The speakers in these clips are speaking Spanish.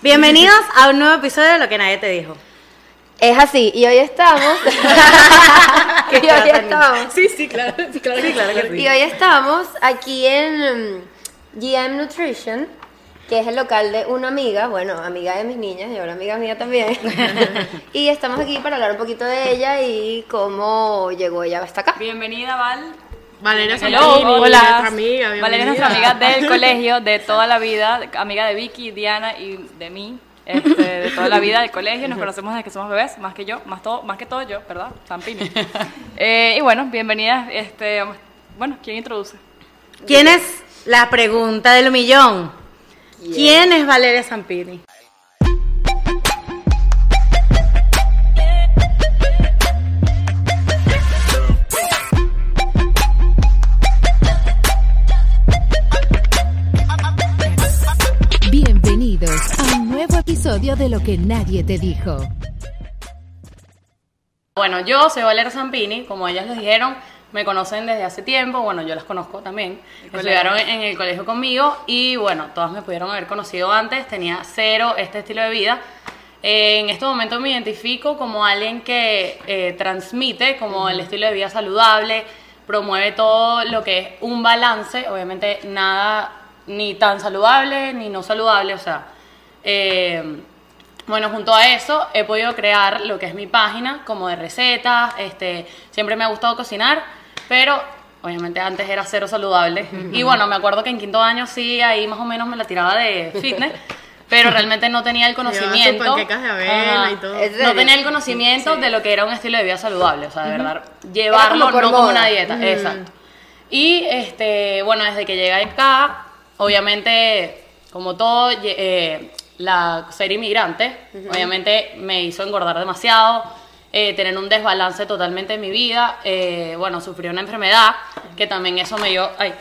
Bienvenidos a un nuevo episodio de Lo que nadie te dijo. Es así, y hoy estamos. y hoy estamos. Sí, sí, claro, sí, claro, sí, claro que sí. Y hoy estamos aquí en mm, GM Nutrition, que es el local de una amiga, bueno, amiga de mis niñas y ahora amiga mía también. y estamos aquí para hablar un poquito de ella y cómo llegó ella hasta acá. Bienvenida, Val. Valeria Hello, hola. nuestra amiga, Valeria es nuestra amiga del colegio, de toda la vida, amiga de Vicky, Diana y de mí, este, de toda la vida del colegio. Nos conocemos desde que somos bebés, más que yo, más todo, más que todo yo, ¿verdad? Zampini. Eh, y bueno, bienvenida. Este, bueno, ¿quién introduce? ¿Quién es la pregunta del millón? ¿Quién es Valeria Zampini? Episodio de Lo que nadie te dijo. Bueno, yo soy Valeria Zampini, como ellas les dijeron, me conocen desde hace tiempo, bueno, yo las conozco también, estudiaron en el colegio conmigo y bueno, todas me pudieron haber conocido antes, tenía cero este estilo de vida. Eh, en este momento me identifico como alguien que eh, transmite como el estilo de vida saludable, promueve todo lo que es un balance, obviamente nada ni tan saludable ni no saludable, o sea, eh, bueno, junto a eso he podido crear lo que es mi página, como de recetas, este, siempre me ha gustado cocinar, pero obviamente antes era cero saludable. Y bueno, me acuerdo que en quinto año sí, ahí más o menos me la tiraba de fitness, pero realmente no tenía el conocimiento. panquecas de avena y todo. ¿En No tenía el conocimiento de lo que era un estilo de vida saludable, o sea, de verdad, llevarlo como no como una dieta, exacto. Y este, bueno, desde que llegué acá, obviamente, como todo, eh, la ser inmigrante, obviamente me hizo engordar demasiado, eh, tener un desbalance totalmente en mi vida. eh, bueno, sufrí una enfermedad que también eso me dio, ay,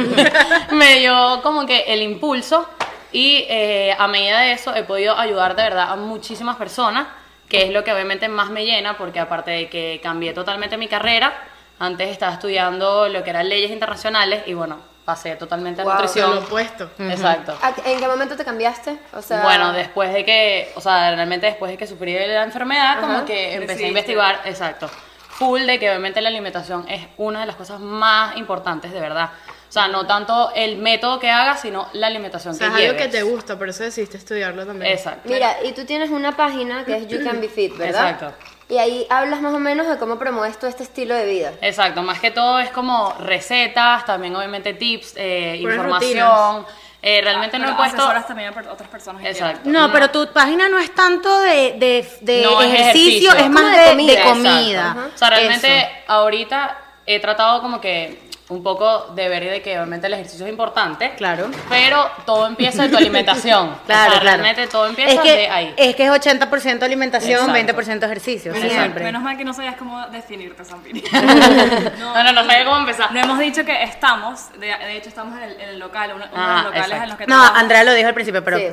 me dio como que el impulso y eh, a medida de eso he podido ayudar de verdad a muchísimas personas, que es lo que obviamente más me llena, porque aparte de que cambié totalmente mi carrera, antes estaba estudiando lo que eran leyes internacionales y bueno, pasé totalmente a Wow. Lo nutrición. opuesto. Exacto. ¿A- ¿En qué momento te cambiaste? O sea, Bueno, después de que, o sea, realmente después de que sufrí la enfermedad, como que empecé a investigar, exacto, full de que obviamente la alimentación es una de las cosas más importantes de verdad. O sea, no tanto el método que hagas, sino la alimentación O sea, que es algo lleves. que te gusta, por eso decidiste estudiarlo también. Exacto. Mira, y tú tienes una página que es You Can Be Fit, ¿verdad? Exacto. Y ahí hablas más o menos de cómo promueves tú este estilo de vida. Exacto, más que todo es como recetas, también obviamente tips, eh, información. Eh, realmente no he puesto... también a otras personas Exacto. No, pero tu página no es tanto de, de, de No, es ejercicio, es más de, comida. comida. O sea, realmente Eso. ahorita he tratado como que un poco de ver de que obviamente el ejercicio es importante. Claro. Pero todo empieza de tu alimentación. Claro, o sea, claro. realmente todo empieza es que, de ahí. Es que es 80% alimentación, Exacto. 20% ejercicio, Menos, siempre. menos mal que no sabías cómo definirte, Zampini. No, no, no sabía cómo empezar. No hemos dicho que estamos, de, de hecho estamos en el, en el local, uno, uno de Ah, los locales exacto. en los que No, trabajamos. Andrea lo dijo al principio, pero, Sí.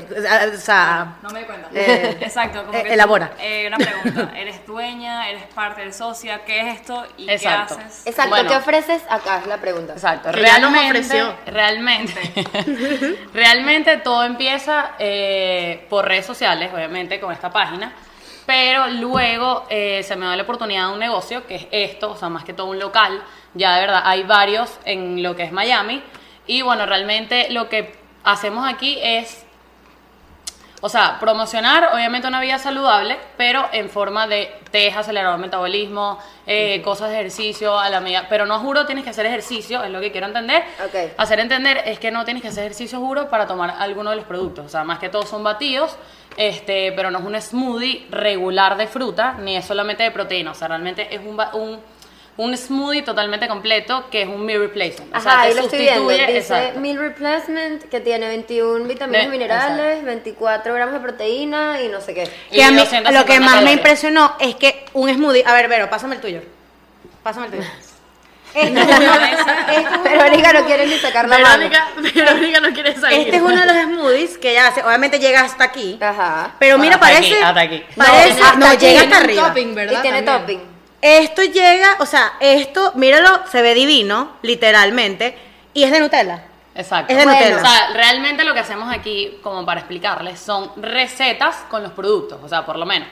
o sea, No me di cuenta. Eh, Exacto. Como eh, que elabora. tú, eh, una pregunta. ¿Eres dueña? ¿Eres parte del socia? ¿Qué es esto? ¿Y Exacto. qué haces? Exacto, Bueno. ¿qué ofreces acá? Es la pregunta. Exacto, Que ya nos realmente, ofreció. realmente, realmente todo empieza eh, por redes sociales, obviamente, con esta página, pero luego eh, se me da la oportunidad de un negocio, que es esto, o sea, más que todo un local, ya de verdad hay varios en lo que es Miami, y bueno, realmente lo que hacemos aquí es o sea, promocionar obviamente una vida saludable, pero en forma de test, acelerador de metabolismo, eh, cosas de ejercicio a la medida. Pero no juro tienes que hacer ejercicio, es lo que quiero entender. Ok. Hacer entender es que no tienes que hacer ejercicio juro para tomar alguno de los productos. O sea, más que todo son batidos, este, pero no es un smoothie regular de fruta, ni es solamente de proteína. O sea, realmente es un, un, un smoothie totalmente completo que es un meal replacement. O sea, Ajá, te ahí lo estoy viendo. sustituye- Dice exacto. Meal Replacement que tiene 21 vitaminas De- y minerales, 24 gramos de proteína y no sé qué. Y que a mí, 250 lo que más me impresionó es que un smoothie, a ver, Vero, pásame el tuyo. Pásame el tuyo. Este es uno, este es Verónica no quiere ni sacar la mano. Verónica, Verónica no quiere salir. este es uno de los smoothies que ella hace. Obviamente llega hasta aquí. Ajá. Pero mira, Hasta parece. aquí, hasta aquí. Parece, No, no, hasta aquí. llega Tiene hasta arriba. topping, ¿verdad? Y tiene También. topping. Esto llega, o sea, esto, míralo, se ve divino, literalmente. Y es de Nutella. Exacto. Es de Bueno. Nutella. O sea, realmente lo que hacemos aquí, como para explicarles, son recetas con los productos. O sea, por lo menos.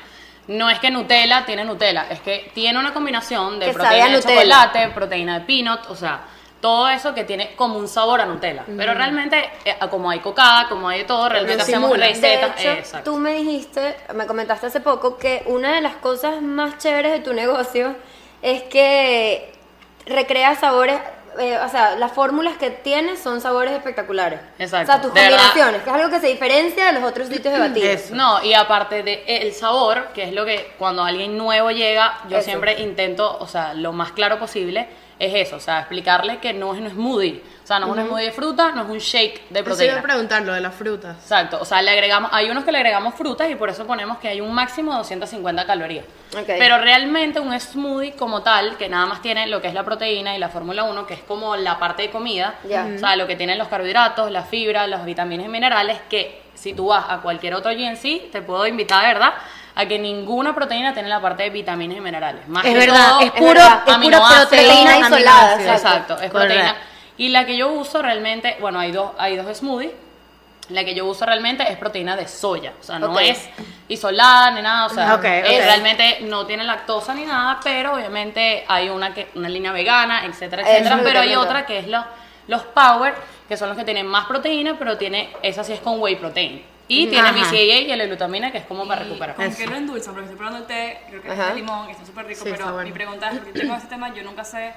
No es que Nutella tiene Nutella, es que tiene una combinación de Que proteína de Nutella. chocolate, proteína de peanut, o sea, todo eso que tiene como un sabor a Nutella. Pero realmente, eh, como hay cocada, como hay de todo, realmente hacemos simula. De recetas. hecho, exacto. tú me dijiste, me comentaste hace poco que una de las cosas más chéveres de tu negocio es que recrea sabores, eh, o sea, las fórmulas que tienes son sabores espectaculares. Exacto. O sea, tus De verdad. combinaciones, que es algo que se diferencia de los otros sitios de batidos. No, y aparte de el sabor, que es lo que cuando alguien nuevo llega, yo Eso. siempre intento, o sea, lo más claro posible, es eso, o sea, explicarle que no es un smoothie, o sea, no es un smoothie de fruta, no es un shake de Eso iba proteína. a preguntar lo de las frutas. Exacto, o sea, le agregamos, hay unos que le agregamos frutas y por eso ponemos que hay un máximo de 250 calorías. Pero realmente un smoothie como tal, que nada más tiene lo que es la proteína y la Fórmula 1, que es como la parte de comida, o sea, lo que tienen los carbohidratos, las fibras, las vitaminas y minerales, que si tú vas a cualquier otro GNC, te puedo invitar, verdad, a que ninguna proteína tiene la parte de vitaminas y minerales. Más Es que verdad, todo, es puro, verdad. es aminoácidos, proteína isolada. Exacto. Exacto, es proteína. Y la que yo uso realmente, bueno, hay dos, hay dos smoothies. La que yo uso realmente es proteína de soya. O sea, no es isolada ni nada. O sea, realmente no tiene lactosa ni nada, pero obviamente hay una que una línea vegana, etcétera, etcétera. es Pero hay otra que es los, los Power, que son los que tienen más proteína, pero tiene, esa sí es con whey protein. Y tiene Ajá. BCAA y la glutamina, que es como para recuperar. ¿Con qué lo endulzan? Porque estoy probando el té, creo que Ajá. es de limón, y está súper rico, Sí, pero bueno. mi pregunta es, porque tengo este tema, yo nunca sé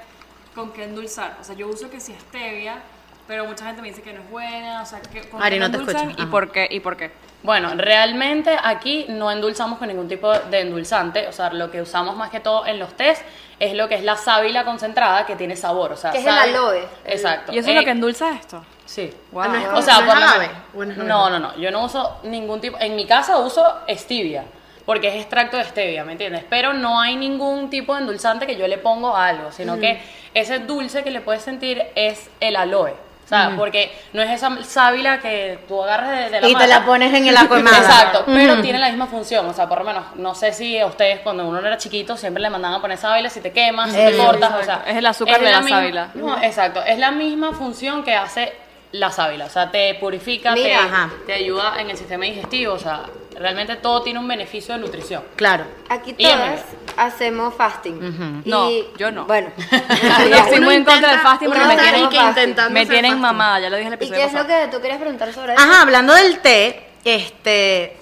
con qué endulzar. O sea, yo uso que si stevia, pero mucha gente me dice que no es buena, o sea, que, ¿con Ari, no te escucho. ¿Y Ajá. por qué? ¿Y por qué? Bueno, realmente aquí no endulzamos con ningún tipo de endulzante, o sea, lo que usamos más que todo en los tés es lo que es la sábila concentrada que tiene sabor, o sea, Que es el sábila- aloe. Exacto. ¿Y eso es Eh, lo que endulza esto? Sí. Wow. No es O sea, no por es lo agave, menos- o no es No, agave. no, no, yo no uso ningún tipo, en mi casa uso stevia, porque es extracto de stevia, ¿me entiendes? Pero no hay ningún tipo de endulzante que yo le pongo a algo, sino que ese dulce que le puedes sentir es el aloe. O sea, porque no es esa sábila que tú agarras de, de la Y te la pones en el quemada. Exacto, pero tiene la misma función, o sea, por lo menos, no sé si a ustedes cuando uno era chiquito siempre le mandaban a poner sábila si te quemas, si te cortas, o sea, Es el azúcar de la misma- sábila. No, exacto, es la misma función que hace la sábila, o sea, te purifica, te, Mira. Ajá. te ayuda en el sistema digestivo, o sea, realmente todo tiene un beneficio de nutrición. Claro. Aquí Y todas hacemos fasting. Y- No, yo no. Bueno. Yo estoy muy en contra del fasting porque me tienen, que me tienen mamada, ya lo dije en el ¿Y episodio qué es lo que tú querías preguntar sobre eso? Ajá, hablando del té, este,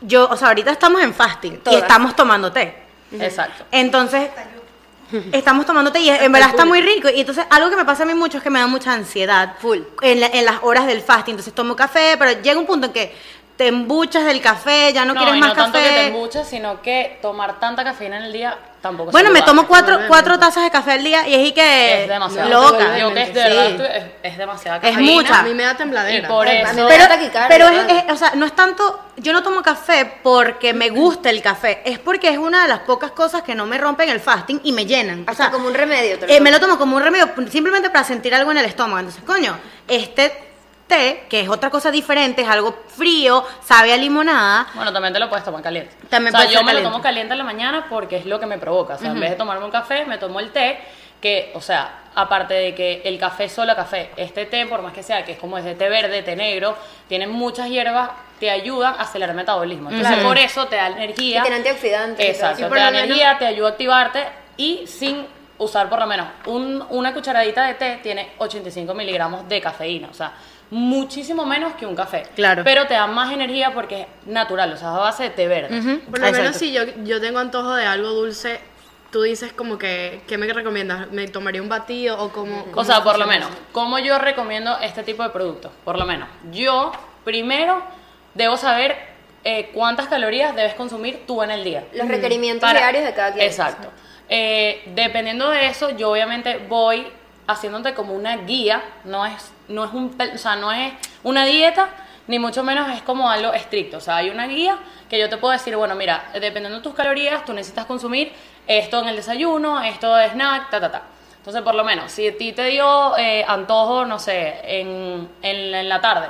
yo, o sea, ahorita estamos en fasting y estamos tomando té. Exacto. Entonces, estamos tomando té y en verdad está muy rico. Y entonces, algo que me pasa a mí mucho es que me da mucha ansiedad. Full. En, la- en las horas del fasting. Entonces, tomo café, pero llega un punto en que te embuchas del café, ya no, quieres y más no tanto que te café. embuches, sino que tomar tanta cafeína en el día tampoco es Bueno, me tomo cuatro, cuatro tazas de café al día y es y que Es demasiado. loca. Yo que es de verdad estoy- es, es demasiada Es cafeína. mucha. A mí me da Y tembladera. por Ay, a eso... mí me Pero, da taquicardia, pero es, o sea, no es tanto, yo no tomo café porque me gusta el café, es porque es una de las pocas cosas que no me rompen el fasting y me llenan. O sea, como un remedio. te lo eh, me lo tomo como un remedio simplemente para sentir algo en el estómago. Entonces, coño, este té, que es otra cosa diferente, es algo frío, sabe a limonada. Bueno, también te lo puedes tomar caliente. También o sea, puede yo me lo tomo caliente en la mañana porque es lo que me provoca. O sea, en vez de tomarme un café, me tomo el té, que, o sea, aparte de que el café es solo café, este té, por más que sea, que es como ese té verde, té negro, tiene muchas hierbas, te ayudan a acelerar el metabolismo. Entonces, Claro. por eso te da energía. Y tiene antioxidantes Exacto, te da menos- energía, te ayuda a activarte y sin usar por lo menos un- una cucharadita de té tiene 85 miligramos de cafeína, o sea, muchísimo menos que un café. Claro. Pero te da más energía porque es natural, o sea, es a base de té verde. Por lo menos si yo, yo tengo antojo de algo dulce, tú dices como que, ¿qué me recomiendas? ¿Me tomaría un batido o como...? O sea, por lo menos, ¿cómo yo recomiendo este tipo de productos? Por lo menos, yo primero debo saber eh, cuántas calorías debes consumir tú en el día. Los requerimientos Para- diarios de cada quien. Exacto. Eh, dependiendo de eso, yo obviamente voy haciéndote como una guía, no es, no es un, o sea, no es una dieta, ni mucho menos es como algo estricto. O sea, hay una guía que yo te puedo decir, bueno, mira, dependiendo de tus calorías, tú necesitas consumir esto en el desayuno, esto de snack, ta, ta, ta. Entonces, por lo menos, si a ti te dio eh, antojo, no sé, en, en, en la tarde,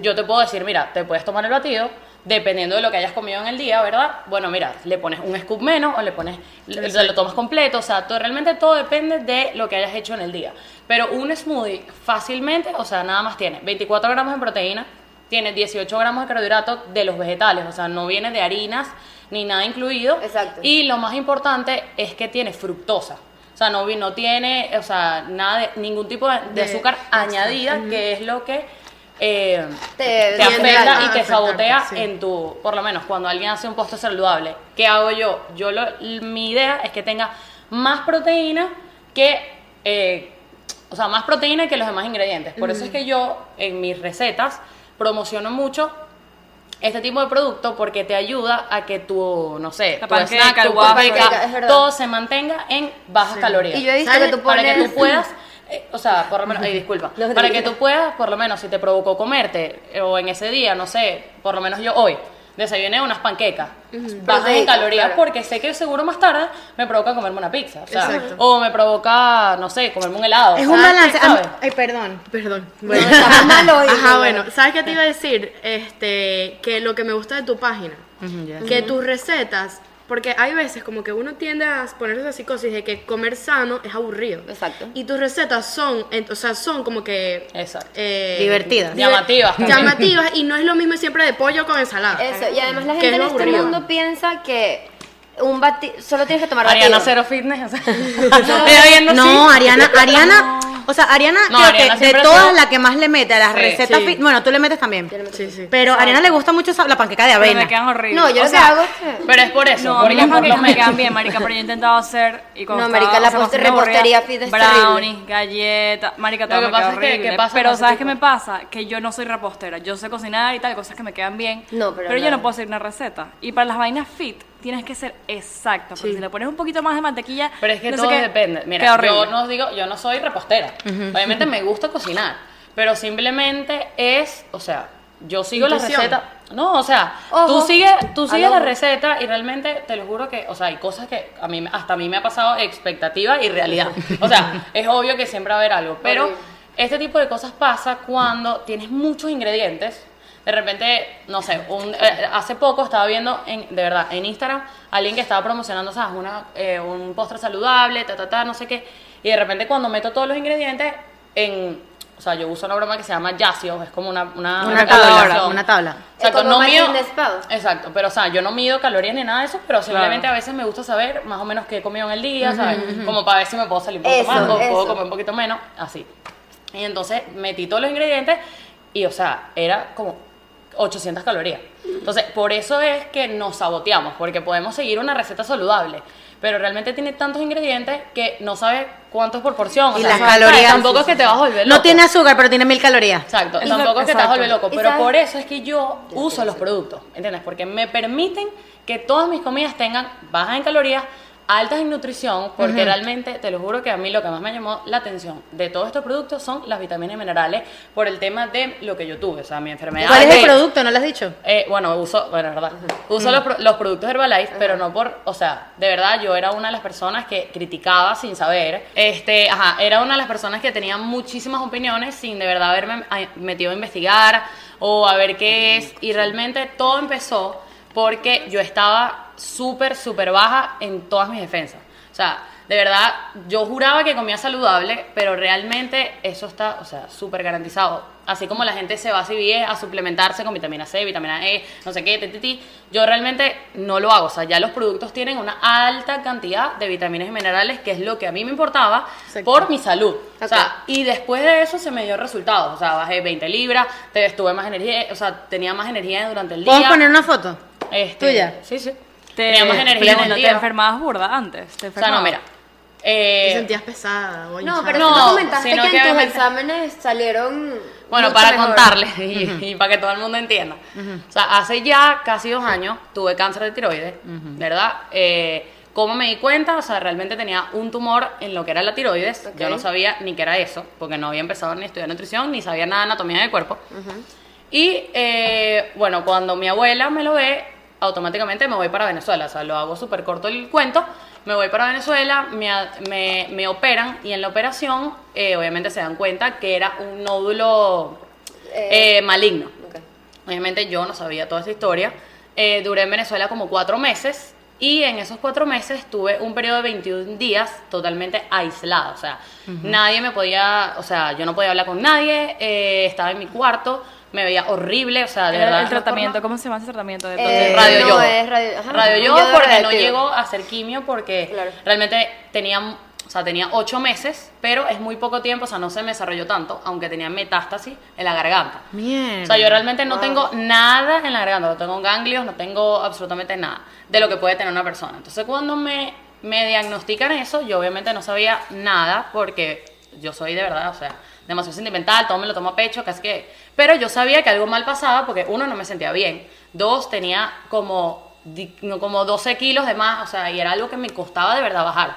yo te puedo decir, mira, te puedes tomar el batido, dependiendo de lo que hayas comido en el día, ¿verdad? Bueno, mira, le pones un scoop menos o le pones, le- lo tomas completo, o sea, todo, realmente todo depende de lo que hayas hecho en el día. Pero un smoothie fácilmente, o sea, nada más tiene 24 gramos de proteína, tiene 18 gramos de carbohidratos de los vegetales, o sea, no viene de harinas ni nada incluido. Exacto. Y lo más importante es que tiene fructosa. O sea, no, no tiene, o sea, nada de, ningún tipo de, de De- azúcar añadida, que es lo que eh, Te- afecta y te sabotea sí. en tu, por lo menos cuando alguien hace un postre saludable. ¿Qué hago yo? Yo lo, mi idea es que tenga más proteína que, eh, o sea, más proteína que los demás ingredientes. Por eso es que yo en mis recetas promociono mucho este tipo de producto porque te ayuda a que tu, no sé, La tu panqueca, snack, el tu panqueca, todo se mantenga en bajas calorías. Y yo he visto que tú Para pones... que tú puedas, eh, o sea, por lo menos, ay, disculpa, No, para que tú puedas, por lo menos, si te provocó comerte, eh, o en ese día, no sé, por lo menos yo hoy, desayuné unas panquecas, bajas en calorías, claro. porque sé que seguro más tarde me provoca comerme una pizza, o, sea, o me provoca, no sé, comerme un helado. Es un balance. Ay, perdón. Perdón. No, estamos mal hoy, Ajá, bueno. ¿Sabes qué te iba a decir? Este, que lo que me gusta de tu página, que tus recetas, porque hay veces como que uno tiende a poner esa psicosis de que comer sano es aburrido. Exacto. Y tus recetas son, o sea, son como que... Exacto. eh, Divertidas. diver- Llamativas también. Llamativas y no es lo mismo siempre de pollo con ensalada. Eso, y además la gente en este aburrido. mundo piensa que un batido, solo tienes que tomar Ariana batido. Cero Fitness, o sea, No. Ariana, Ariana, o sea, Ariana No, creo Ariana que de todas sido- la que más le mete a las Sí, recetas sí. fit, bueno, tú le metes también. Sí, sí. Pero a Ariana le gusta mucho esa- la panqueca de Pero avena. me quedan horribles. No, yo O lo sea, que hago es. Pero es por eso, No, a mí porque las panquecas me quedan bien, marica, pero yo he intentado hacer y cuando No, marica, la sea, repostería fit es brownies, galletas, marica, todo Lo que me pasa es que- horrible. ¿qué pasa pero con ¿sabes qué me pasa? Que yo no soy repostera, yo sé cocinar y tal, cosas que me quedan bien, No, pero yo no puedo seguir una receta. Y para las vainas fit tienes que ser exacta, porque Sí. si le pones un poquito más de mantequilla, Pero es que no todo qué, depende. Mira, yo no os digo, yo no soy repostera. Obviamente me gusta cocinar, pero simplemente es, o sea, yo sigo la Intuición. receta. No, o sea, Ojo. tú sigues, tú sigues la receta y realmente te lo juro que, o sea, hay cosas que a mí hasta a mí me ha pasado expectativa y realidad. O sea, es obvio que siempre va a haber algo, pero este tipo de cosas pasa cuando tienes muchos ingredientes. De repente, no sé, un- eh, hace poco estaba viendo, en, de verdad, en Instagram, alguien que estaba promocionando, ¿sabes? Una, eh, un postre saludable, ta, ta, ta, no sé qué. Y de repente cuando meto todos los ingredientes en... O sea, yo uso una broma que se llama Yazio, es como una... Una, Una tabla, una tabla. Es como no mido... Exacto, pero o sea, yo no mido calorías ni nada de eso, pero simplemente a veces me gusta saber más o menos qué he comido en el día, ¿sabes? Como para ver si me puedo salir un poquito Eso, más o puedo comer un poquito menos, así. Y entonces metí todos los ingredientes y, o sea, era como 800 calorías. Entonces, por eso es que nos saboteamos, porque podemos seguir una receta saludable, pero realmente tiene tantos ingredientes que no sabes cuánto es por porción. o Y sea, las ¿sabes? calorías- Tampoco es que te vas a volver loco. No tiene azúcar, pero tiene mil calorías. Exacto, Y- tampoco es que te vas a volver loco, pero por eso es que yo uso los productos, ¿entiendes? Porque me permiten que todas mis comidas tengan bajas en calorías, altas en nutrición, porque realmente, te lo juro que a mí lo que más me llamó la atención de todos estos productos son las vitaminas y minerales por el tema de lo que yo tuve, o sea, mi enfermedad. ¿Cuál es el producto? ¿No lo has dicho? eh, bueno, uso, bueno, es verdad, uso los, pro- los productos Herbalife, pero no por, o sea, de verdad yo era una de las personas que criticaba sin saber, este, ajá, era una de las personas que tenía muchísimas opiniones sin de verdad haberme metido a investigar o a ver qué es, y realmente todo empezó porque yo estaba súper, súper baja en todas mis defensas, o sea, de verdad, yo juraba que comía saludable, pero realmente eso está, o sea, súper garantizado. Así como la gente se va a CBS a suplementarse con vitamina C, vitamina E, no sé qué, ti, yo realmente no lo hago. O sea, ya los productos tienen una alta cantidad de vitaminas y minerales, que es lo que a mí me importaba Exacto. por mi salud. O sea, y después de eso se me dio resultados. O sea, bajé 20 libras, te- tuve más energía, o sea, tenía más energía durante el día. ¿Podemos poner una foto? Este, tuya? Sí, sí. Te, tenía más energía en el te enfermabas burda antes. Te O sea, no, mira. Te eh, sentías pesada. o No, pero No, tú comentaste sino que, que en tus obviamente- exámenes salieron Bueno, mucho para mejor. contarles y, y para que todo el mundo entienda. O sea, hace ya casi dos años tuve cáncer de tiroides, ¿verdad? Eh, ¿Cómo me di cuenta? O sea, realmente tenía un tumor en lo que era la tiroides. Yo no sabía ni qué era eso, porque no había empezado ni a estudiar nutrición, ni sabía nada de anatomía del cuerpo. Y eh, bueno, cuando mi abuela me lo ve, automáticamente me voy para Venezuela. O sea, lo hago súper corto el cuento. Me voy para Venezuela, me, a- me, me operan y en la operación eh, obviamente se dan cuenta que era un nódulo Eh, eh, maligno. ok. Obviamente yo no sabía toda esa historia. Eh, duré en Venezuela como cuatro meses y en esos cuatro meses tuve un periodo de 21 días totalmente aislada. O sea, nadie me podía, o sea, yo no podía hablar con nadie, eh, estaba en mi cuarto, me veía horrible, o sea, de El- verdad. el tratamiento, ¿cómo se llama ese tratamiento? De Eh, radio no, es radio- ajá, yodo porque no llegó a hacer quimio porque Claro. realmente tenía, o sea, tenía ocho meses, pero es muy poco tiempo, o sea, no se me desarrolló tanto, aunque tenía metástasis en la garganta. Mierda. O sea, yo realmente no tengo nada en la garganta, no tengo ganglios, no tengo absolutamente nada de lo que puede tener una persona. Entonces, cuando me, me diagnostican eso, yo obviamente no sabía nada porque yo soy de verdad, o sea, demasiado sentimental, todo me lo tomo a pecho, casi que... Pero yo sabía que algo mal pasaba porque, uno, no me sentía bien, dos, tenía como, di- no, como 12 kilos de más, o sea, y era algo que me costaba de verdad bajar.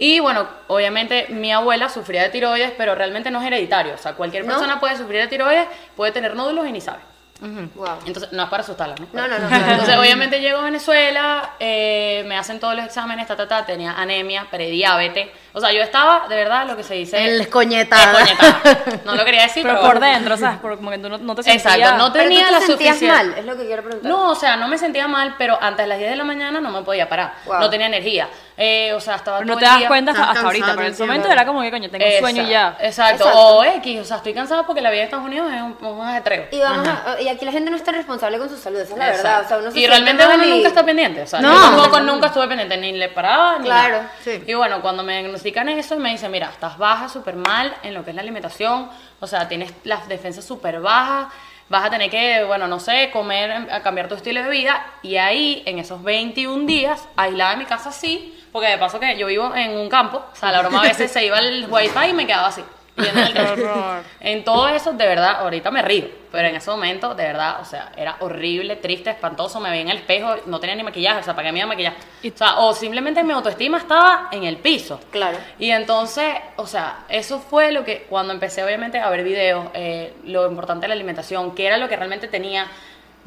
Y bueno, obviamente mi abuela sufría de tiroides, pero realmente no es hereditario. O sea, cualquier ¿No? persona puede sufrir de tiroides, puede tener nódulos y ni sabe. Wow. Entonces, no es para asustarla, ¿no? No, no, no, claro. Entonces, obviamente llego a Venezuela, eh, me hacen todos los exámenes, ta, ta, ta, tenía anemia, prediabetes. O sea, yo estaba, de verdad, lo que se dice... El escoñetada. escoñetada. No lo quería decir, Pero pero... por dentro, ¿sabes? Por- como que tú no, no te sentías... Exacto, no Pero tú tenía te la sentías suficiente... mal, es lo que quiero preguntar. No, o sea, no me sentía mal, pero antes de las 10 de la mañana no me podía parar. Wow. No tenía energía. Eh, o sea, estaba Pero no te el das día- cuenta hasta, ahorita, pero en ese momento era como que, coño, tengo sueño y ya. Exacto, Exacto. o X, o sea, estoy cansada porque la vida de Estados Unidos es un, un ajetreo. Y, vamos a- y aquí la gente no está responsable con su salud, esa es la verdad. Exacto. O sea, uno se y realmente uno y- nunca está pendiente. O sea, No. yo tampoco nunca estuve pendiente, ni le paraba, ni Claro, nada. sí. Y bueno, cuando me diagnostican eso, me dicen, mira, estás baja, súper mal en lo que es la alimentación, o sea, tienes las defensas súper bajas, vas a tener que, bueno, no sé, comer, em, cambiar tu estilo de vida. Y ahí, en esos 21 días, aislada en mi casa, sí, porque de paso que yo vivo en un campo, o sea, la broma a veces se iba el wifi y me quedaba así. Viendo el techo. En todo eso, de verdad, ahorita me río, pero en ese momento, de verdad, o sea, era horrible, triste, espantoso, me veía en el espejo, no tenía ni maquillaje, o sea, ¿para qué me iba a maquillar? O sea, o simplemente mi autoestima estaba en el piso. Claro. Y entonces, o sea, eso fue lo que, cuando empecé obviamente a ver videos, eh, lo importante de la alimentación, qué era lo que realmente tenía,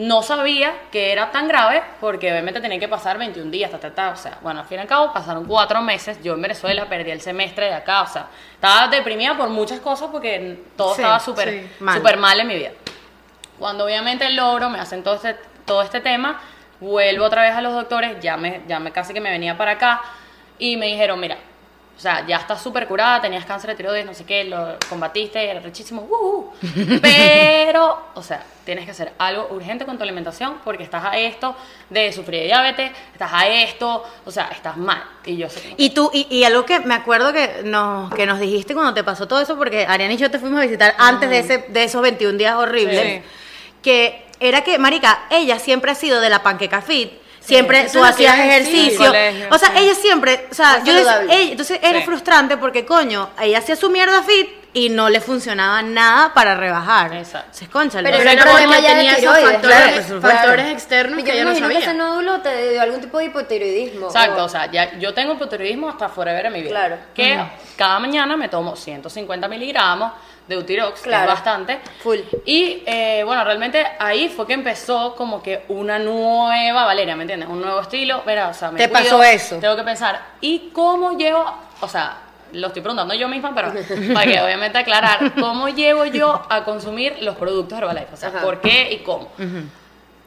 no sabía que era tan grave, porque obviamente tenía que pasar 21 días, ta, ta, ta, o sea, bueno, al fin y al cabo pasaron cuatro meses, yo en Venezuela perdí el semestre de acá, o sea, estaba deprimida por muchas cosas porque todo Sí, estaba súper sí, mal. en mi vida. Cuando obviamente logro, me hacen todo este, todo este tema, vuelvo otra vez a los doctores, ya me, ya me casi que me venía para acá, y me dijeron, mira, o sea, ya estás súper curada, tenías cáncer de tiroides, no sé qué, lo combatiste, era rechísimo, uh, uh. pero, o sea, tienes que hacer algo urgente con tu alimentación porque estás a esto de sufrir de diabetes, estás a esto, o sea, estás mal. Y yo sé Y tú, y, y algo que me acuerdo que nos, que nos dijiste cuando te pasó todo eso, porque Ariana y yo te fuimos a visitar antes de, ese, de esos 21 días horribles, Sí. que era que, Marica, ella siempre ha sido de la panqueca fit. Siempre tú hacías ejercicio. Colegio, o sea, sí. ella siempre, o sea, yo decía- ella- entonces era Sí. frustrante porque, coño, ella hacía su mierda fit y no le funcionaba nada para rebajar. Exacto. Entonces, cónchale. Pero Pero el era problema ya tenía esos factores, claro, factores externos Yo que me ella no imagino que ese sabía. nódulo te dio algún tipo de hipotiroidismo. Exacto, o- o sea, ya, yo tengo hipotiroidismo hasta forever en mi vida. Claro. Que cada mañana me tomo 150 miligramos de Utirox, que Claro. es bastante. Full. Y eh, bueno, realmente ahí fue que empezó como que una nueva Valeria, ¿me entiendes? Un nuevo estilo. Verá, o sea, me Te cuido, pasó eso. Tengo que pensar, ¿y cómo llevo? O sea, lo estoy preguntando yo misma, pero para que obviamente aclarar, ¿cómo llevo yo a consumir los productos Herbalife? O sea, Ajá. ¿por qué y cómo?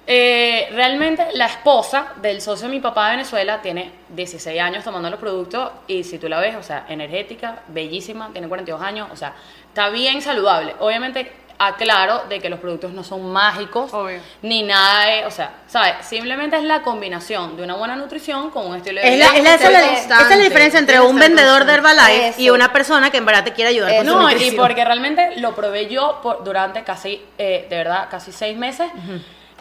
Eh, realmente la esposa del socio de mi papá de Venezuela tiene 16 años tomando los productos y si tú la ves, o sea, energética, bellísima, tiene 42 años, o sea, está bien saludable. Obviamente aclaro de que los productos no son mágicos Obvio. ni nada de, o sea, ¿sabes? Simplemente es la combinación de una buena nutrición con un estilo de Es vida. la, es la- esa, es la- esa es la diferencia entre un vendedor de Herbalife Eso. y una persona que en verdad te quiere ayudar con su No, y nutrición. porque realmente lo probé yo por, durante casi, eh, de verdad, casi seis meses.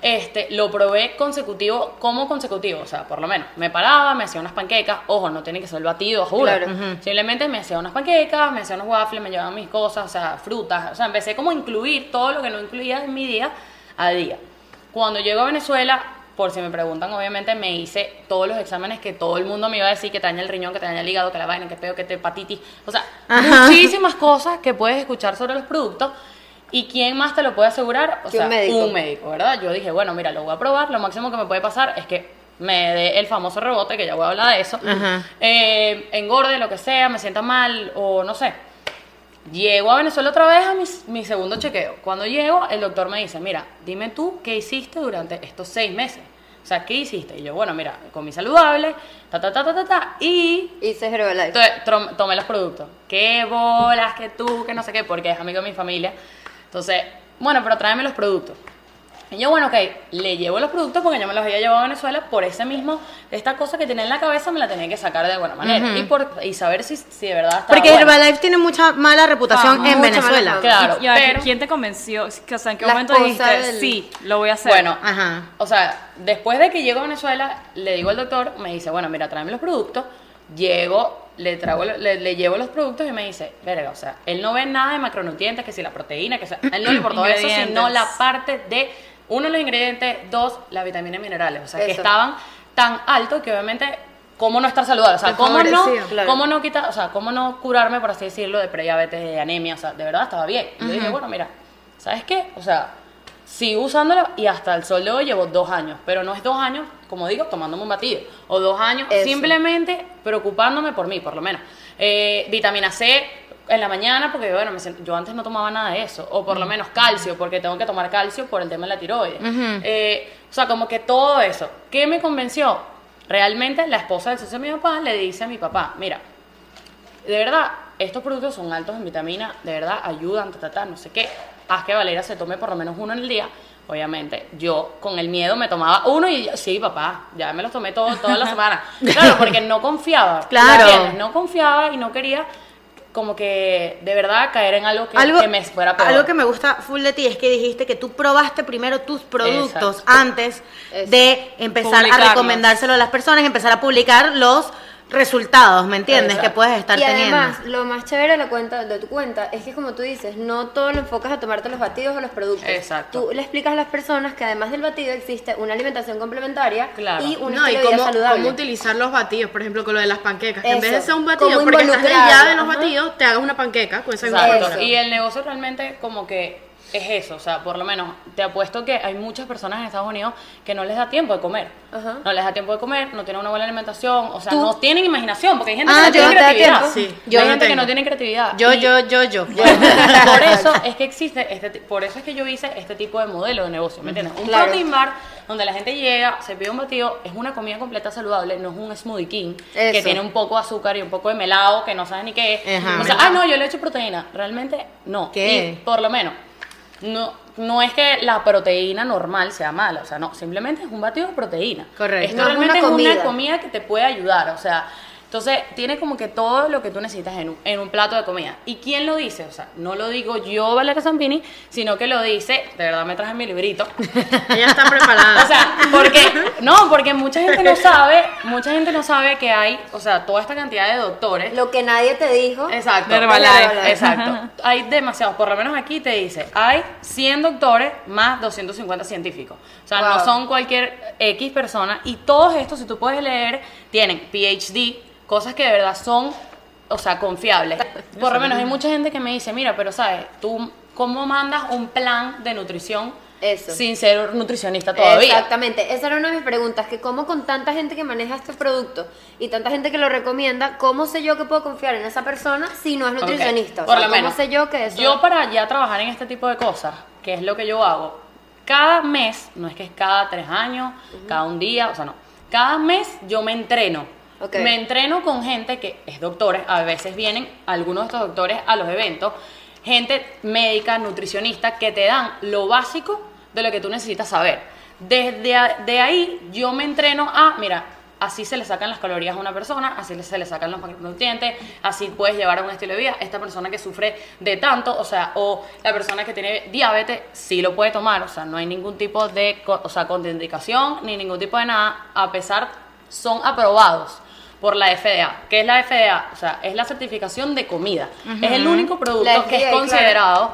Este, lo probé consecutivo, como consecutivo, o sea, por lo menos. Me paraba, me hacía unas panquecas, ojo, no tiene que ser el batido, juro. Claro. Simplemente me hacía unas panquecas, me hacía unos waffles, me llevaba mis cosas, o sea, frutas. O sea, empecé como a incluir todo lo que no incluía en mi día a día. Cuando llego a Venezuela, por si me preguntan, obviamente me hice todos los exámenes que todo el mundo me iba a decir, que te daña el riñón, que te daña el hígado, que la vaina, que peo, que te hepatitis. O sea, Ajá. muchísimas cosas que puedes escuchar sobre los productos. ¿Y quién más te lo puede asegurar? O sea, un médico. un médico, ¿verdad? Yo dije, bueno, mira, lo voy a probar. Lo máximo que me puede pasar es que me dé el famoso rebote, que ya voy a hablar de eso. Eh, engorde, lo que sea, me sienta mal o no sé. Llego a Venezuela otra vez a mi, mi segundo chequeo. Cuando llego, el doctor me dice, mira, dime tú qué hiciste durante estos seis meses. O sea, ¿qué hiciste? Y yo, bueno, mira, comí saludable, ta, ta, ta, ta, ta, ta, y Hice Herbalife. tomé los productos. ¿Qué bolas? que tú? que no sé qué? Porque es amigo de mi familia. Entonces, bueno, pero tráeme los productos. Y yo, bueno, ok, le llevo los productos porque yo me los había llevado a Venezuela por ese mismo, esta cosa que tenía en la cabeza me la tenía que sacar de alguna manera. y, por, y saber si, si de verdad estaba Porque bueno. Herbalife tiene mucha mala reputación Ah, en Venezuela. mala Claro, Y a ver, pero... ¿quién te convenció? O sea, ¿en qué momento dijiste, del- sí, lo voy a hacer? Bueno, Ajá. O sea, después de que llego a Venezuela, le digo al doctor, me dice, bueno, mira, tráeme los productos. Llego, le, traigo, le, le llevo los productos y me dice, verga, o sea, él no ve nada de macronutrientes, que si la proteína, que sea, él no le importó eso, sino la parte de, uno, los ingredientes, dos, las vitaminas y minerales. O sea, que estaban tan altos que obviamente, ¿cómo no estar saludable? O sea, ¿cómo no. Claro. cómo no quitar, o sea, cómo no curarme, por así decirlo, de prediabetes, de anemia? O sea, de verdad estaba bien. Y yo dije, bueno, mira, ¿sabes qué? O sea, sigo usándolo y hasta el sol de hoy llevo dos años, pero no es dos años, como digo, tomándome un batido, o dos años Eso. simplemente preocupándome por mí, por lo menos. Eh, vitamina C en la mañana, porque bueno, me yo antes no tomaba nada de eso, o por lo menos calcio, porque tengo que tomar calcio por el tema de la tiroides. Eh, o sea, como que todo eso. ¿Qué me convenció? Realmente la esposa del socio de mi papá le dice a mi papá, mira, de verdad, estos productos son altos en vitamina, de verdad ayudan, ta, ta, ta, no sé qué. Haz que Valera se tome por lo menos uno en el día. Obviamente, yo con el miedo me tomaba uno y yo, sí, papá, ya me los tomé todo, toda la semana. Claro, porque no confiaba. Claro. No confiaba y no quería como que de verdad caer en algo que, algo, que me fuera peor. algo que me gusta full de ti es que dijiste que tú probaste primero tus productos Exacto. antes de empezar a recomendárselo a las personas, empezar a publicar los resultados, ¿me entiendes? Exacto. Que puedes estar y teniendo. además, lo más chévere de la cuenta, de tu cuenta, es que como tú dices, no todo lo enfocas a tomarte los batidos o los productos. Exacto. Tú le explicas a las personas que además del batido existe una alimentación complementaria Claro. y un No, y estilo de vida cómo, saludable. cómo utilizar los batidos, por ejemplo, con lo de las panquecas. Que en vez de ser un batido, porque estás ya de los batidos, te hagas una panqueca con esa Exacto. Y el negocio realmente como que es eso, o sea, por lo menos te apuesto que hay muchas personas en Estados Unidos que no les da tiempo de comer. Ajá. No les da tiempo de comer, no tienen una buena alimentación, o sea, Tú- no tienen imaginación, porque hay gente Ah, que no tiene creatividad. tiempo. Sí, Yo hay no gente que tengo. no tiene creatividad. Yo, Y- yo, yo, yo. por eso es que existe este por eso es que yo hice este tipo de modelo de negocio, ¿me entiendes? Un Claro. protein bar donde la gente llega, se pide un batido, es una comida completa saludable, no es un smoothie king que tiene un poco de azúcar y un poco de melado que no sabes ni qué es. Ajá. O sea, ah, no, yo le echo proteína. Realmente no. ¿Qué? Y por lo menos no no es que la proteína normal sea mala, o sea, no, simplemente es un batido de proteína. Correcto. Esto No es realmente una es una comida que te puede ayudar, o sea, entonces tiene como que todo lo que tú necesitas en un, en un plato de comida. ¿Y quién lo dice? O sea, no lo digo yo, Valeria Zampini, sino que lo dice, de verdad me traje mi librito. Ella está preparada. O sea, porque, no, porque mucha gente no sabe, mucha gente no sabe que hay, o sea, toda esta cantidad de doctores. Lo que nadie te dijo. Exacto. De Herbalife. Exacto. Hay demasiados, por lo menos aquí te dice, hay 100 doctores más 250 científicos. O sea, no son cualquier X persona. Y todos estos, si tú puedes leer, tienen PhD, cosas que de verdad son, o sea, confiables. Por lo menos hay mucha gente que me dice, mira, pero sabes, tú, ¿cómo mandas un plan de nutrición Eso. sin ser nutricionista todavía? Exactamente, esa era una de mis preguntas, que cómo con tanta gente que maneja este producto y tanta gente que lo recomienda, ¿cómo sé yo que puedo confiar en esa persona si no es nutricionista? O Por lo ¿cómo menos. sé yo que eso Yo para ya trabajar en este tipo de cosas, que es lo que yo hago, cada mes, no es que es cada tres años, cada un día, o sea, no. Cada mes yo me entreno. Me entreno con gente que es doctores, a veces vienen algunos de estos doctores a los eventos, gente médica, nutricionista, que te dan lo básico de lo que tú necesitas saber. Desde a- de ahí yo me entreno a, mira, así se le sacan las calorías a una persona, así se le sacan los macronutrientes, así puedes llevar a un estilo de vida. Esta persona que sufre de tanto, o sea, o la persona que tiene diabetes, sí lo puede tomar, o sea, no hay ningún tipo de, o sea, contraindicación ni ningún tipo de nada, a pesar, son aprobados por la FDA. ¿Qué es la FDA? O sea, es la certificación de comida. Es el único producto que es claro. considerado,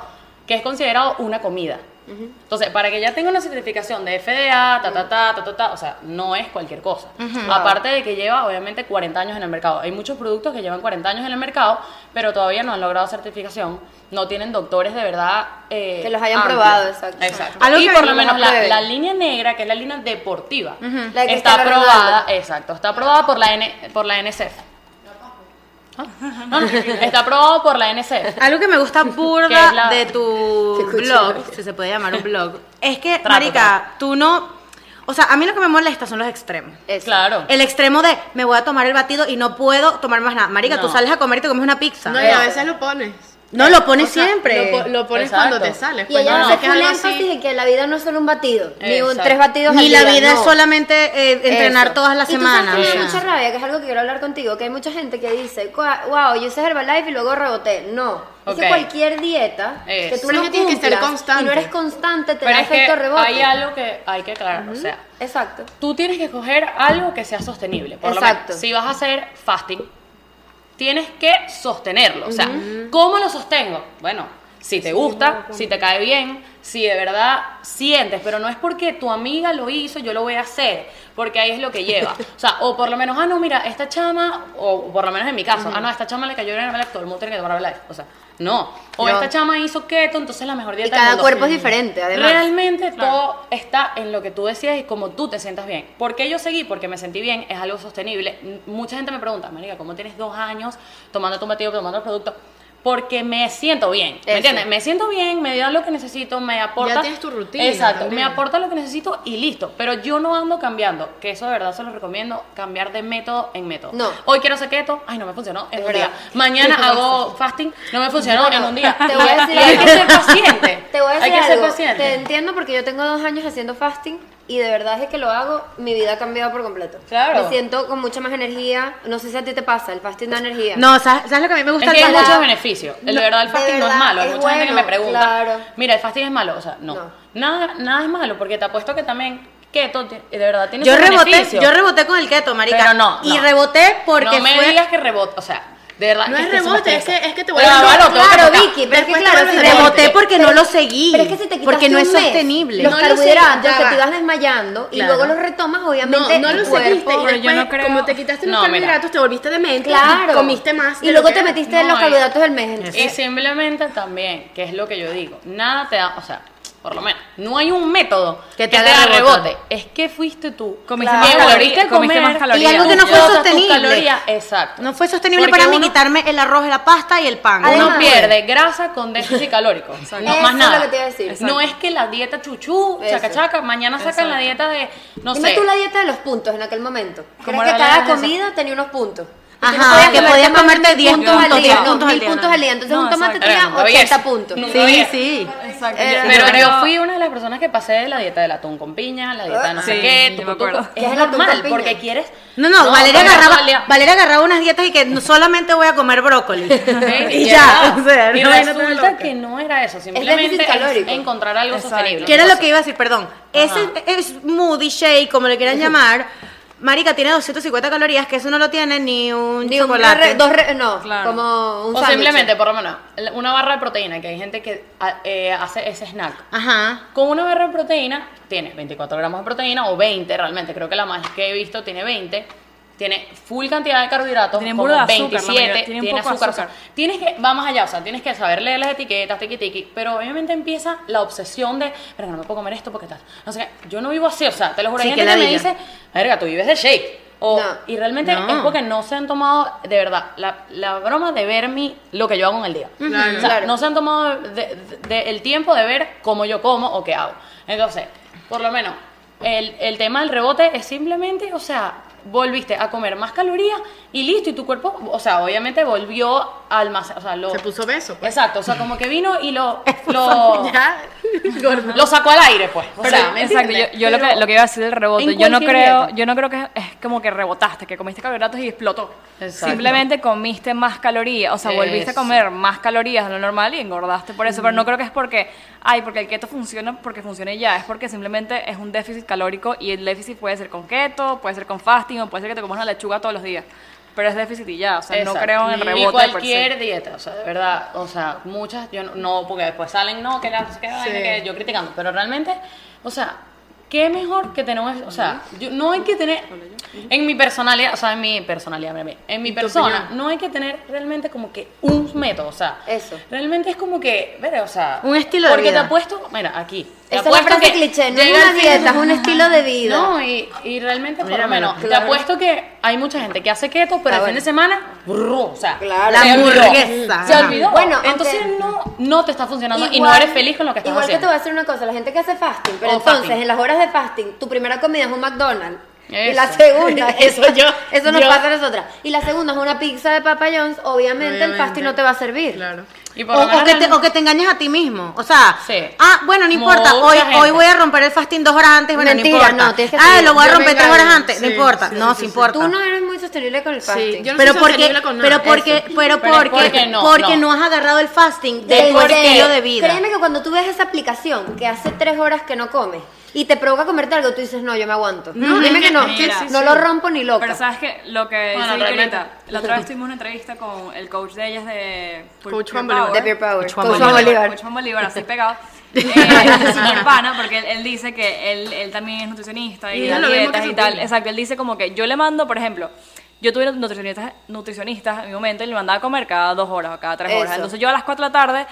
que es considerado una comida. Entonces, para que ya tenga una certificación de FDA, ta, ta, ta, ta, ta, ta, o sea, no es cualquier cosa. Aparte de que lleva, obviamente, 40 años en el mercado. Hay muchos productos que llevan 40 años en el mercado, pero todavía no han logrado certificación. No tienen doctores de verdad. eh, Que los hayan amplios. probado, exacto. Exacto. Algo y que por lo menos la, línea negra, que es la línea deportiva, La que está está aprobada, exacto, está aprobada por la, N, por la NSF. No, no, está aprobado por la NSF. Algo que me gusta burda la- de tu blog, si se puede llamar un blog, es que, Trato, marica, tú no... O sea, a mí lo que me molesta son los extremos. Eso. Claro. El extremo de me voy a tomar el batido y no puedo tomar más nada. Marica, No. tú sales a comer y te comes una pizza. No, y a veces lo pones. No, lo pones O sea, siempre. Lo, lo pones Exacto. cuando te sales. Y pues, ella no, hace es que es full algo énfasis así. en que la vida no es solo un batido, ni un tres batidos Ni al la día, vida es no. solamente eh, entrenar Eso. todas las Y semanas. que me da mucha rabia, que es algo que quiero hablar contigo, que hay mucha gente que dice, "Gua- wow, yo hice Herbalife y luego reboté. No, es Ok. que cualquier dieta Es. que tú Pero no es que tienes que ser constante. y no eres constante, te Pero da es que efecto rebote. hay algo que hay que aclarar. O sea, Exacto. tú tienes que escoger algo que sea sostenible. Por lo Exacto. menos, si vas a hacer fasting, tienes que sostenerlo. O sea, ¿cómo lo sostengo? Bueno, si te gusta, si te cae bien, si de verdad sientes, pero no es porque tu amiga lo hizo, yo lo voy a hacer, porque ahí es lo que lleva. O sea, o por lo menos, ah, no, mira, esta chama, o por lo menos en mi caso, ah, no, esta chama le cayó en el todo el mundo tiene que tomar Herbalife. O sea, no. O No. esta chama hizo keto, entonces la mejor dieta del cada mundo. cuerpo es diferente, además. Realmente todo está en lo que tú decides y como tú te sientas bien. ¿Por qué yo seguí? Porque me sentí bien, es algo sostenible. Mucha gente me pregunta, Marica, ¿cómo tienes dos años tomando tu batido, tomando el producto? Porque me siento bien, ¿me Eso. entiendes? Me siento bien, me da lo que necesito, me aporta... Ya tienes tu rutina Exacto, también. me aporta lo que necesito y listo. Pero yo no ando cambiando, que eso de verdad se lo recomiendo, cambiar de método en método. No. Hoy quiero hacer keto, ay, no me funcionó en un día. Mañana hago fasting, no me funcionó Bueno, en un día. te voy a decir hay que ser paciente. Te voy a decir hay que algo. ser paciente. Te entiendo porque yo tengo dos años haciendo fasting y de verdad es que lo hago, mi vida ha cambiado por completo. Claro. Me siento con mucha más energía. No sé si a ti te pasa, el fasting da energía. No, ¿sabes, sabes lo que a mí me gusta? Es que hay muchos beneficios. El de verdad, el fasting no es malo. Hay mucha gente que me pregunta, claro. mira, el fasting es malo. O sea, no. No. Nada, nada es malo, porque te apuesto que también keto de verdad tiene Yo reboté, beneficios. yo reboté con el keto, marica. Pero no, Y reboté porque no me fue... digas que rebote, o sea, de verdad. No es rebote, es que- es que te voy a- claro, tocar. Vicky, pero es que claro, si rebote. Reboté porque no lo seguí. Pero es que si te porque no un es mes, sostenible. Los No lo carbohidratos que te ibas desmayando y Claro. luego los retomas, No, obviamente no lo tu cuerpo... seguiste y Pero yo después, no creo- como te quitaste los No, mira. carbohidratos, te volviste demente Claro. y comiste más. Y lo luego te metiste en No, los carbohidratos del mes. entonces- Y simplemente también, que es lo que yo digo, nada te da, o sea, por lo menos, no hay un método Que que te te, haga haga rebote. rebote. Es que fuiste tú. Comiste que más calorías, a comiste comer más calorías. Y algo que no fue sostenible. calorías, exacto. No fue sostenible Porque para mí uno- quitarme el arroz, la pasta y el pan. Además- Uno pierde grasa con déficit calórico. No, Eso más es nada. lo que te iba a decir. No es que la dieta chuchú, chaca Eso. chaca, mañana sacan la dieta de, no Dime sé. tú la dieta de los puntos en aquel momento. ¿Crees ¿Cómo que cada comida tenía unos puntos? Ajá, que podías comerte mil 10 puntos al puntos, día. 10 No, puntos al mil día, puntos no. al día. Entonces No, un tomate tenía Era, nunca vi 80 eso. puntos. Sí, sí. Exacto. Yo- Pero yo fui una de las personas que pasé la dieta del atún con piña, la dieta de no sé qué, tucu, me tucu. acuerdo. ¿Qué es normal, porque quieres... No, no, Valeria, agarraba, Valeria agarraba unas dietas y que no- solamente voy a comer brócoli. y ya, o sea, y resulta que no era eso, simplemente déficit es calórico. encontrar algo Exacto. sostenible. ¿Qué era lo que iba a decir? Perdón. Ese es smoothie shake, como le quieran llamar. Marica, tiene 250 calorías, que eso no lo tiene ni un Ni un chocolate. re- dos re- no, Claro. como un O sándwich. simplemente, por lo menos, una barra de proteína, que hay gente que a- eh, hace ese snack. Ajá. Con una barra de proteína, tiene 24 gramos de proteína o 20 realmente, creo que la más que he visto tiene 20. Tiene full cantidad de carbohidratos, Tiene como burda de azúcar, la 27, mayoría, tiene azúcar. o sea, azúcar. tienes que, vamos allá, o sea, tienes que saber leer las etiquetas, tiki tiki, pero obviamente empieza la obsesión de, verga, no me puedo comer esto porque tal. No sé qué, yo no vivo así, o sea, te lo juro, Sí, hay que gente que me dice, verga, tú vives de shake. O, No. Y realmente No. es porque no se han tomado, de verdad, la, la broma de ver mi, lo que yo hago en el día. Claro. O sea, Claro. no se han tomado de- de- de- el tiempo de ver cómo yo como o qué hago. Entonces, por lo menos, el, el tema del rebote es simplemente, o sea, volviste a comer más calorías y listo, y tu cuerpo, o sea, obviamente volvió a almacenar, o sea, lo... Se puso beso. Pues. Exacto, o sea, como que vino y lo... lo, Ya, gordo. lo sacó al aire, pues. O Pero, sea, ¿me exacto, yo, lo, que, lo que iba a decir del rebote, yo no creo, dieta. yo no creo que es, es como que rebotaste, que comiste carbohidratos y explotó. Exacto. Simplemente comiste más calorías, o sea, volviste a comer más calorías de lo normal y engordaste por eso, pero no creo que es porque, ay, porque el keto funciona porque funcione ya, es porque simplemente es un déficit calórico y el déficit puede ser con keto, puede ser con fasting o puede ser que te comas una lechuga todos los días, pero es déficit y ya, o sea, no Exacto. creo en el rebote por cualquier dieta, o sea, de verdad, o sea, muchas, yo no, no, porque después salen, no, que la, que Sí. que yo criticando, pero realmente, o sea, qué mejor que tener un, o sea, yo- no hay que tener en mi personalidad, o sea, en mi personalidad, mira, mira, en mi persona, no hay que tener realmente como que un método, o sea, Eso. realmente es como que, ver, o sea, Un estilo de porque vida. te apuesto, mira, aquí, te Esa es la apuesto frase que cliché, no es una dieta, es un estilo de vida. No, y, y realmente por Mira, lo menos, mira, te apuesto que hay mucha gente que hace keto, pero Ah, el fin de semana, brrr, o sea, Claro. La se olvidó. hamburguesa. Se olvidó. Bueno, entonces no, no te está funcionando y no Igual- eres feliz con lo que estás Igual que te haciendo. voy a decir una cosa, la gente que hace fasting, pero O entonces fasting. en las horas de fasting, tu primera comida es un McDonald's. Y Eso. la segunda, eso yo- eso nos yo- pasa a nosotras. Y la segunda es una pizza de Papa John's, obviamente, el fasting no te va a servir. Claro. Y por O, que te, o que te engañes a ti mismo. O sea, Sí. ah, bueno, no Mucha importa. Hoy, gente. hoy voy a romper el fasting dos horas antes. Bueno, Mentira, no importa. no, tienes que ah, lo voy a romper tres horas antes. no importa. sí, no, sí, importa. Tú no eres muy sostenible con el fasting. yo no pero soy porque, sostenible con nada. pero porque, pero porque, porque no, porque no. has agarrado el fasting De de tu verdad, estilo de vida. Créeme que cuando tú ves esa aplicación que hace tres horas que no comes y te provoca comerte algo, tú dices, no, yo me aguanto. Dime que no, Mira. no lo rompo ni loca. Pero sabes que lo que Bueno, dice ahorita, la otra vez tuvimos una entrevista con el coach de ellas de Coach Juan Bolívar. De Power. Coach Juan. Juan Bolívar. Coach Juan Bolívar, así pegado. Eh, super pana, porque él, él dice que él, él también es nutricionista y, Y da es dietas y tal. Exacto, él dice como que yo le mando, por ejemplo, yo tuve nutricionistas, nutricionistas en mi momento y le mandaba a comer cada dos horas o cada tres horas. Eso. Entonces yo a las cuatro de la tarde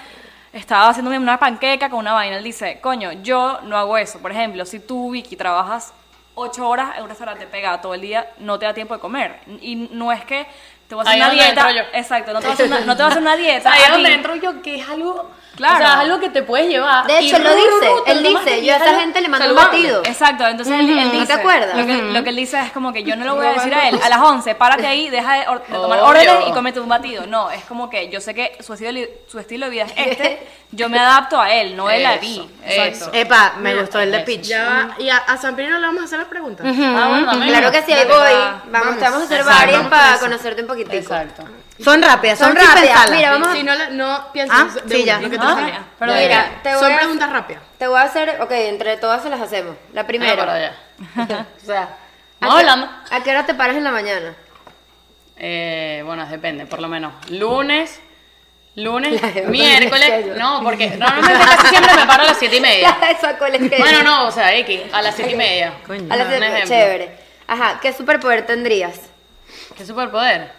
estaba haciéndome una panqueca con una vaina. Él dice, coño, yo no hago eso. Por ejemplo, si tú, Vicky, trabajas ocho horas en un restaurante pegado todo el día, no te da tiempo de comer. Y no es que te voy a hacer Ahí una donde dieta. entro yo. Exacto, no te voy a hacer una, no te a hacer una dieta. Ahí es donde entro yo, que es algo. Claro. O sea, es algo que te puedes llevar. De hecho, él lo dice. Él lo dice, y yo a es esa gente le mando un batido. Exacto, entonces él, él dice. ¿No te acuerdas? Lo que, lo que él dice es como que yo no le voy a decir a él, a las 11, párate ahí, deja de, or- de tomar órdenes y cómete un batido. No, es como que yo sé que su estilo, su estilo de vida es este, yo me adapto a él, no él a mí. Eso, Exacto. Epa, me gustó el de Pitch. Ya va. Y a, a Zampirino le vamos a hacer las preguntas. Ah. Claro que sí, ahí voy. va. Vamos, te vamos a hacer varias para conocerte un poquitico. Exacto. Son rápidas, son, Son rápidas. mira, vamos a- Si no, no pienses Ah, de sí, ya. lo que te Ah, pero Mira, te voy Son a- preguntas rápidas. Te voy a hacer, ok, entre todas se las hacemos. La para primera. allá. o sea, ¿a vamos qué- hablando. ¿A qué hora te paras en la mañana? Eh, bueno, depende, por lo menos. Lunes, lunes, miércoles. No, porque normalmente casi siempre me paro a las 7 y media. Eso, ¿cuál es que Bueno, no, o sea, X, a las 7 y media. A las Un siete- ejemplo. chévere. Ajá, ¿qué superpoder tendrías? ¿Qué superpoder?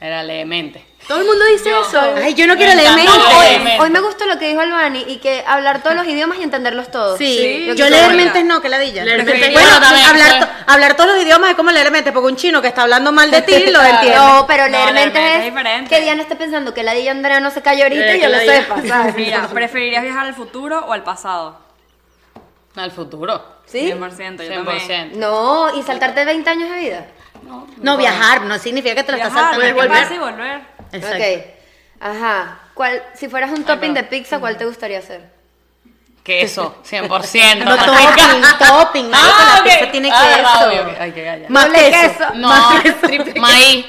Era leer mente. Todo el mundo dice eso. Ay, yo no quiero Me leer encanta mente. leer Hoy, hoy me gustó lo que dijo Albani y que hablar todos los idiomas y entenderlos todos. Sí, Sí, yo yo leer mentes no, que ladilla. Leer Preferiría- mentes bueno, también, hablar, to- hablar todos los idiomas es como leer mentes, porque un chino que está hablando mal de ti lo entiende. No, pero No, leer leer mentes mente es es diferente. que Diana esté pensando que la Dilla Andrea no se cayó ahorita Eh, y yo lo la Dilla- sepa, ¿sabes? Mira, ¿preferirías viajar al futuro o al pasado? Al futuro. ¿Sí? 100%, yo también. 100%. No, y saltarte 20 años de vida. No, viajar no significa que te lo estás Viajar, saltando. qué volver. y volver. Exacto. Ok. Ajá. ¿Cuál, si fueras un topping de pizza, ¿cuál te gustaría hacer? Queso, 100%. No, topping, topping. Ah, la ok. pizza tiene Ah, queso. obvio, ok. Ay, qué galla. Más queso. queso. No, Más queso. maíz.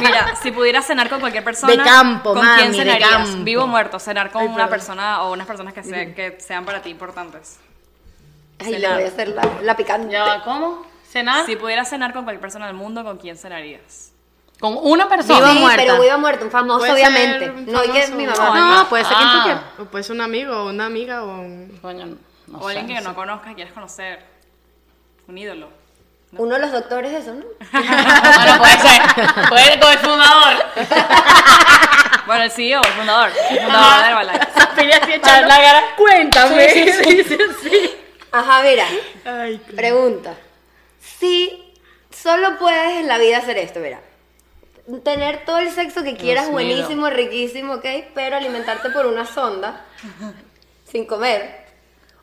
Mira, si pudieras cenar con cualquier persona, De campo, ¿con mami, quién de cenarías? campo. Vivo o muerto, cenar con una persona o unas personas que, se- que sean para ti importantes. Ay, le voy a hacer la, la picante. Ya ¿cómo? ¿Cenar? Si pudieras cenar con cualquier persona del mundo, ¿con quién cenarías? Con una persona. Viva sí, muerta. pero viva muerto, un famoso, Puede obviamente. No, y que famoso. mi mamá. No, puede ser quien tú Ah. quieras. O puede ser un amigo o una amiga o un... Coño, no o alguien sé, que no no conozcas y quieres conocer. Un ídolo. Uno de los doctores, eso, ¿no? Bueno, puede ser. Puede ser con el fumador. Bueno, el CEO, el fundador. El fundador de Herbalife. Para la cara. Cuéntame. Dice así. Ajá, mira. Ay, qué- Pregunta. Si solo puedes en la vida hacer esto, mira. Tener todo el sexo que quieras, buenísimo, riquísimo, ¿ok? Pero alimentarte por una sonda, sin comer.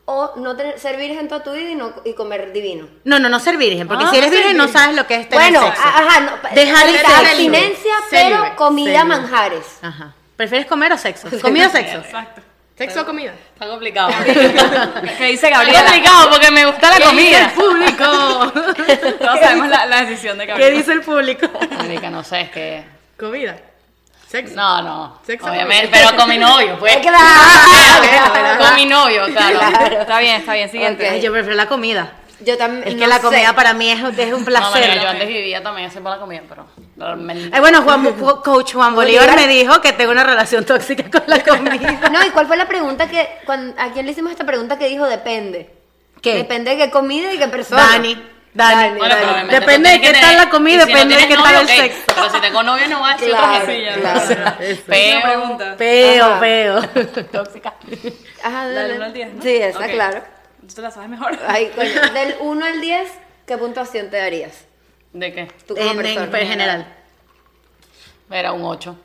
O no tener, ser virgen toda tu vida y, no, y comer divino. No, no, no ser virgen, porque Ah, si eres virgen no sabes lo que es tener Bueno, sexo. ajá, no, Dejar sexo. abstinencia, pero comida manjares. Ajá. ¿Prefieres comer o sexo? ¿Comida o sexo? Exacto. ¿Sexo o comida? Está complicado. ¿Qué dice Está Gabriela? complicado porque me gusta la comida. público? Todos sabemos la, la decisión de ¿Qué Gabriela. dice el público? Marica, no sé, es que. ¿Comida? ¿Sexo? No, no. Sexo Obviamente, pero con mi novio, pues. Claro. Con mi novio, claro. Está bien, está bien. Siguiente. Ok. Ay, yo prefiero la comida. Yo también. Es que no la sé. comida para mí es, es un No, placer. marica, yo antes vivía también así por la comida, pero realmente... Eh, bueno, Juan, Ju- coach Juan Bolívar Bolívar. me dijo que tengo una relación tóxica con la comida. No, ¿y cuál fue la pregunta que. cuando- ¿A quién le hicimos esta pregunta que dijo depende? ¿Qué? Depende de qué comida y qué persona. Dani, Dani. Bueno, Depende de qué tal la comida, no depende de qué tal novio, el ok, sexo. Pero si tengo novio no voy a decir Claro, otras cosillas. claro. Pregunta. Feo, Ajá. feo. Tóxica. Ajá, dale. del 1 al 10, ¿no? Sí, esa, claro. Tú te la sabes mejor. Ay, coño. Del 1 al 10, ¿qué puntuación te darías? ¿De qué? Tú como En, en, persona. en general. Era un 8.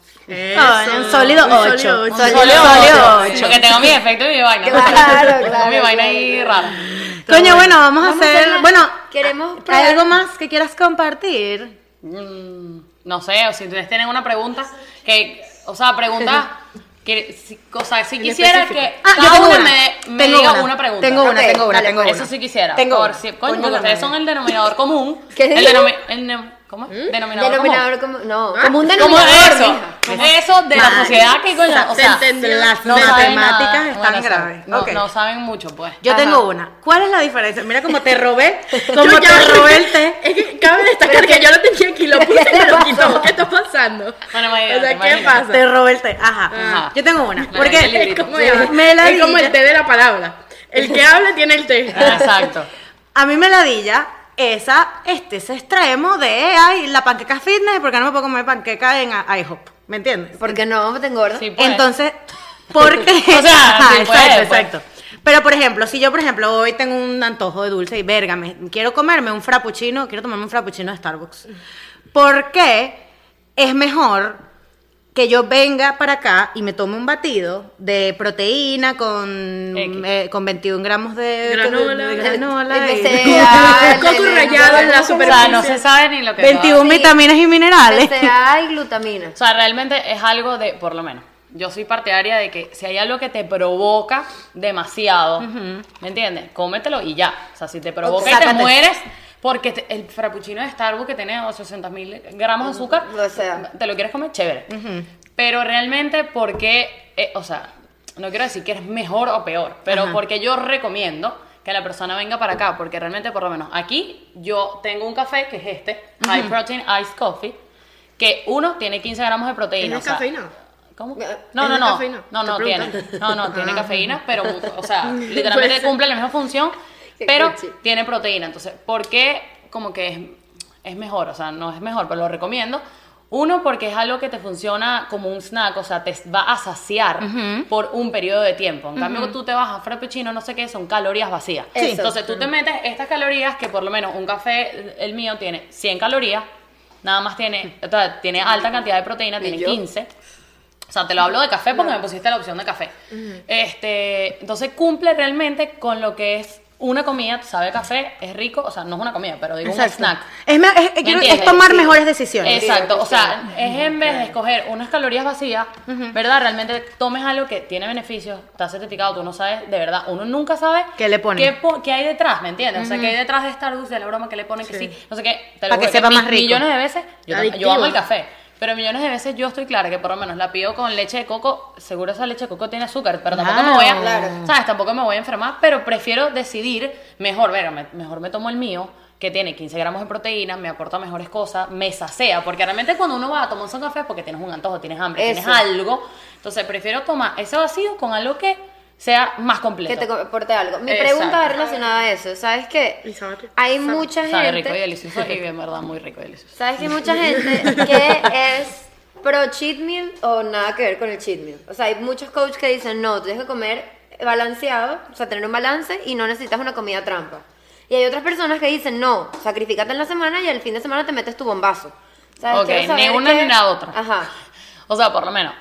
Ah, un sólido Un 8. sólido Un ocho. sólido Sólido 8. Porque tengo mi efecto y mi vaina. Claro, Tengo claro, mi vaina ahí rara. Coño, bueno, vamos a Vamos a hacer. Bueno, Queremos ¿hay algo más que quieras compartir? Mm, no sé, o si ustedes tienen una pregunta que, o sea, pregunta que, si, o sea, si quisiera que Ah, yo cada tengo una. me, me Tengo diga una. una, pregunta. Tengo una, Ok, tengo una, dale, tengo pues. una. Eso sí quisiera. Tengo por una. si- coño, Coño, porque la ustedes madre. son el denominador común. ¿Qué el dijo? denomi- el ne- ¿Cómo? Denominador, Denominador común. como. No, Ah, como un ¿Cómo denominador. es eso? Eso de la sociedad que coño, o Se sea. Las no saben matemáticas nada. están Bueno, graves. No, saben mucho, pues. Yo Ajá. tengo una. ¿Cuál es la diferencia? Mira cómo te robé, como ya- te robé el té. Es que cabe destacar que yo lo tenía aquí, lo puse y me lo quitó. ¿Qué está pasando? Bueno, O imagínate, sea, ¿qué imagínate. pasa? Te robé el té. Ajá. Ajá. Yo tengo una. La Porque. Es como, me la es como dilla. el té de la palabra. El que habla tiene el té. Exacto. A mí me ladilla esa, este, ese extremo de, ay, la panqueca fitness, porque no me puedo comer panqueca en IHOP, ¿me entiendes? Porque no, te engorda. Sí, pues. Entonces, porque... O sea, Ajá, sí puede, exacto, pues. exacto. Pero, por ejemplo, si yo, por ejemplo, hoy tengo un antojo de dulce y verga, me, quiero comerme un frappuccino, quiero tomarme un frappuccino de Starbucks. ¿Por qué es mejor que yo venga para acá y me tome un batido de proteína con, eh, con 21 gramos de Granola. de granola El y- BCA, el- Coco el- rallado en la O sea, superficie. no se sabe ni lo que 21 Sí. vitaminas y minerales. BCA y glutamina. O sea, realmente es algo de, por lo menos, yo soy partidaria de que si hay algo que te provoca demasiado, ¿me entiendes? Cómetelo y ya. O sea, si te provoca y te Sácate. mueres, porque te- el frappuccino de Starbucks que tiene 800 mil gramos de azúcar, O sea. te lo quieres comer, chévere. Pero realmente, porque, eh, o sea, no quiero decir que es mejor o peor, pero Ajá. porque yo recomiendo que la persona venga para acá, porque realmente, por lo menos, aquí yo tengo un café que es este, High Protein Iced Coffee, que uno tiene 15 gramos de proteína. ¿Tiene o sea, cafeína? ¿Cómo? ¿Es No, no, no. cafeína? No, no, tiene. No, no, tiene Ah. cafeína, pero, o sea, literalmente Pues- cumple la misma función, pero tiene proteína. Entonces, ¿por qué como que es, es mejor? O sea, no es mejor, pero lo recomiendo. Uno, porque es algo que te funciona como un snack, o sea, te va a saciar por un periodo de tiempo. En cambio, tú te vas a frappuccino, no sé qué, son calorías vacías. Sí. Entonces, tú te metes estas calorías, que por lo menos un café, el mío, tiene 100 calorías, nada más tiene, o sea, tiene alta cantidad de proteína, ¿Y tiene yo? 15. O sea, te lo hablo de café porque me pusiste la opción de café. Este, entonces cumple realmente con lo que es una comida, sabe café, es rico, o sea, no es una comida, pero digo Exacto. un snack. Es, me- es- es- ¿Me quiero- es entiendes? tomar Sí. mejores decisiones. Exacto, o sea, es en vez de escoger unas calorías vacías, ¿verdad? Realmente tomes algo que tiene beneficios, está certificado, tú no sabes, de verdad, uno nunca sabe ¿Qué le ponen? qué, po- qué hay detrás, ¿me entiendes? O sea, qué hay detrás de Starbucks, de la broma que le ponen que sí, no sé qué, te lo Pa' que sepa más rico. Millones de veces, yo, yo amo el café. Pero millones de veces yo estoy clara que por lo menos la pido con leche de coco, seguro esa leche de coco tiene azúcar, pero tampoco me voy a, Claro. ¿sabes? Tampoco me voy a enfermar, pero prefiero decidir mejor, me- mejor me tomo el mío, que tiene 15 gramos de proteína, me aporta mejores cosas, me sacea, porque realmente cuando uno va a tomar un café es porque tienes un antojo, tienes hambre, Eso. tienes algo, entonces prefiero tomar ese vacío con algo que sea más completo. Que te aporte algo. Mi Exacto. pregunta va relacionada a eso. ¿Sabes qué? Hay sabe- mucha Sabe rico y gente. delicioso y en verdad muy rico y delicioso. ¿Sabes que hay mucha gente que es pro cheat meal o nada que ver con el cheat meal? O sea, hay muchos coaches que dicen, no, tienes que comer balanceado, o sea, tener un balance y no necesitas una comida trampa. Y hay otras personas que dicen, no, sacrificate en la semana y el fin de semana te metes tu bombazo. ¿Sabes? Ok, Quiero ni una qué- ni la otra. Ajá. O sea, por lo menos,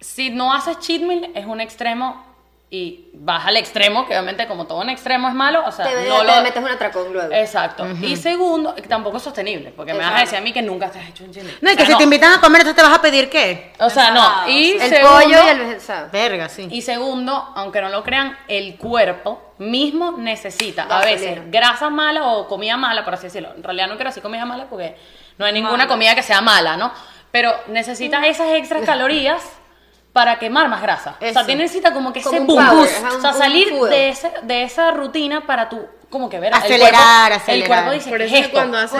si no haces cheat meal es un extremo y vas al extremo, que obviamente como todo un extremo es malo, o sea, Te, no te lo... metes un atracón luego. Exacto. Y segundo, tampoco es sostenible, porque me vas a decir a mí que nunca te has hecho un meal. No, y O que si te invitan a comer, entonces te vas a pedir qué? O sea, no. Y el segundo, pollo y el vegetal. Verga, sí. y segundo, aunque no lo crean, el cuerpo mismo necesita a veces grasa mala o comida mala, por así decirlo. En realidad no quiero decir comida mala porque no hay ninguna comida que sea mala, ¿no? Pero necesita esas extras calorías para quemar más grasa. O sea, tiene necesita como que Como ese un boom power, boost. O sea, un- salir un de, ese, de esa rutina para tú como que ver el Acelerar, cuerpo, acelerar. El cuerpo dice, Por ¿qué eso es cuando eso-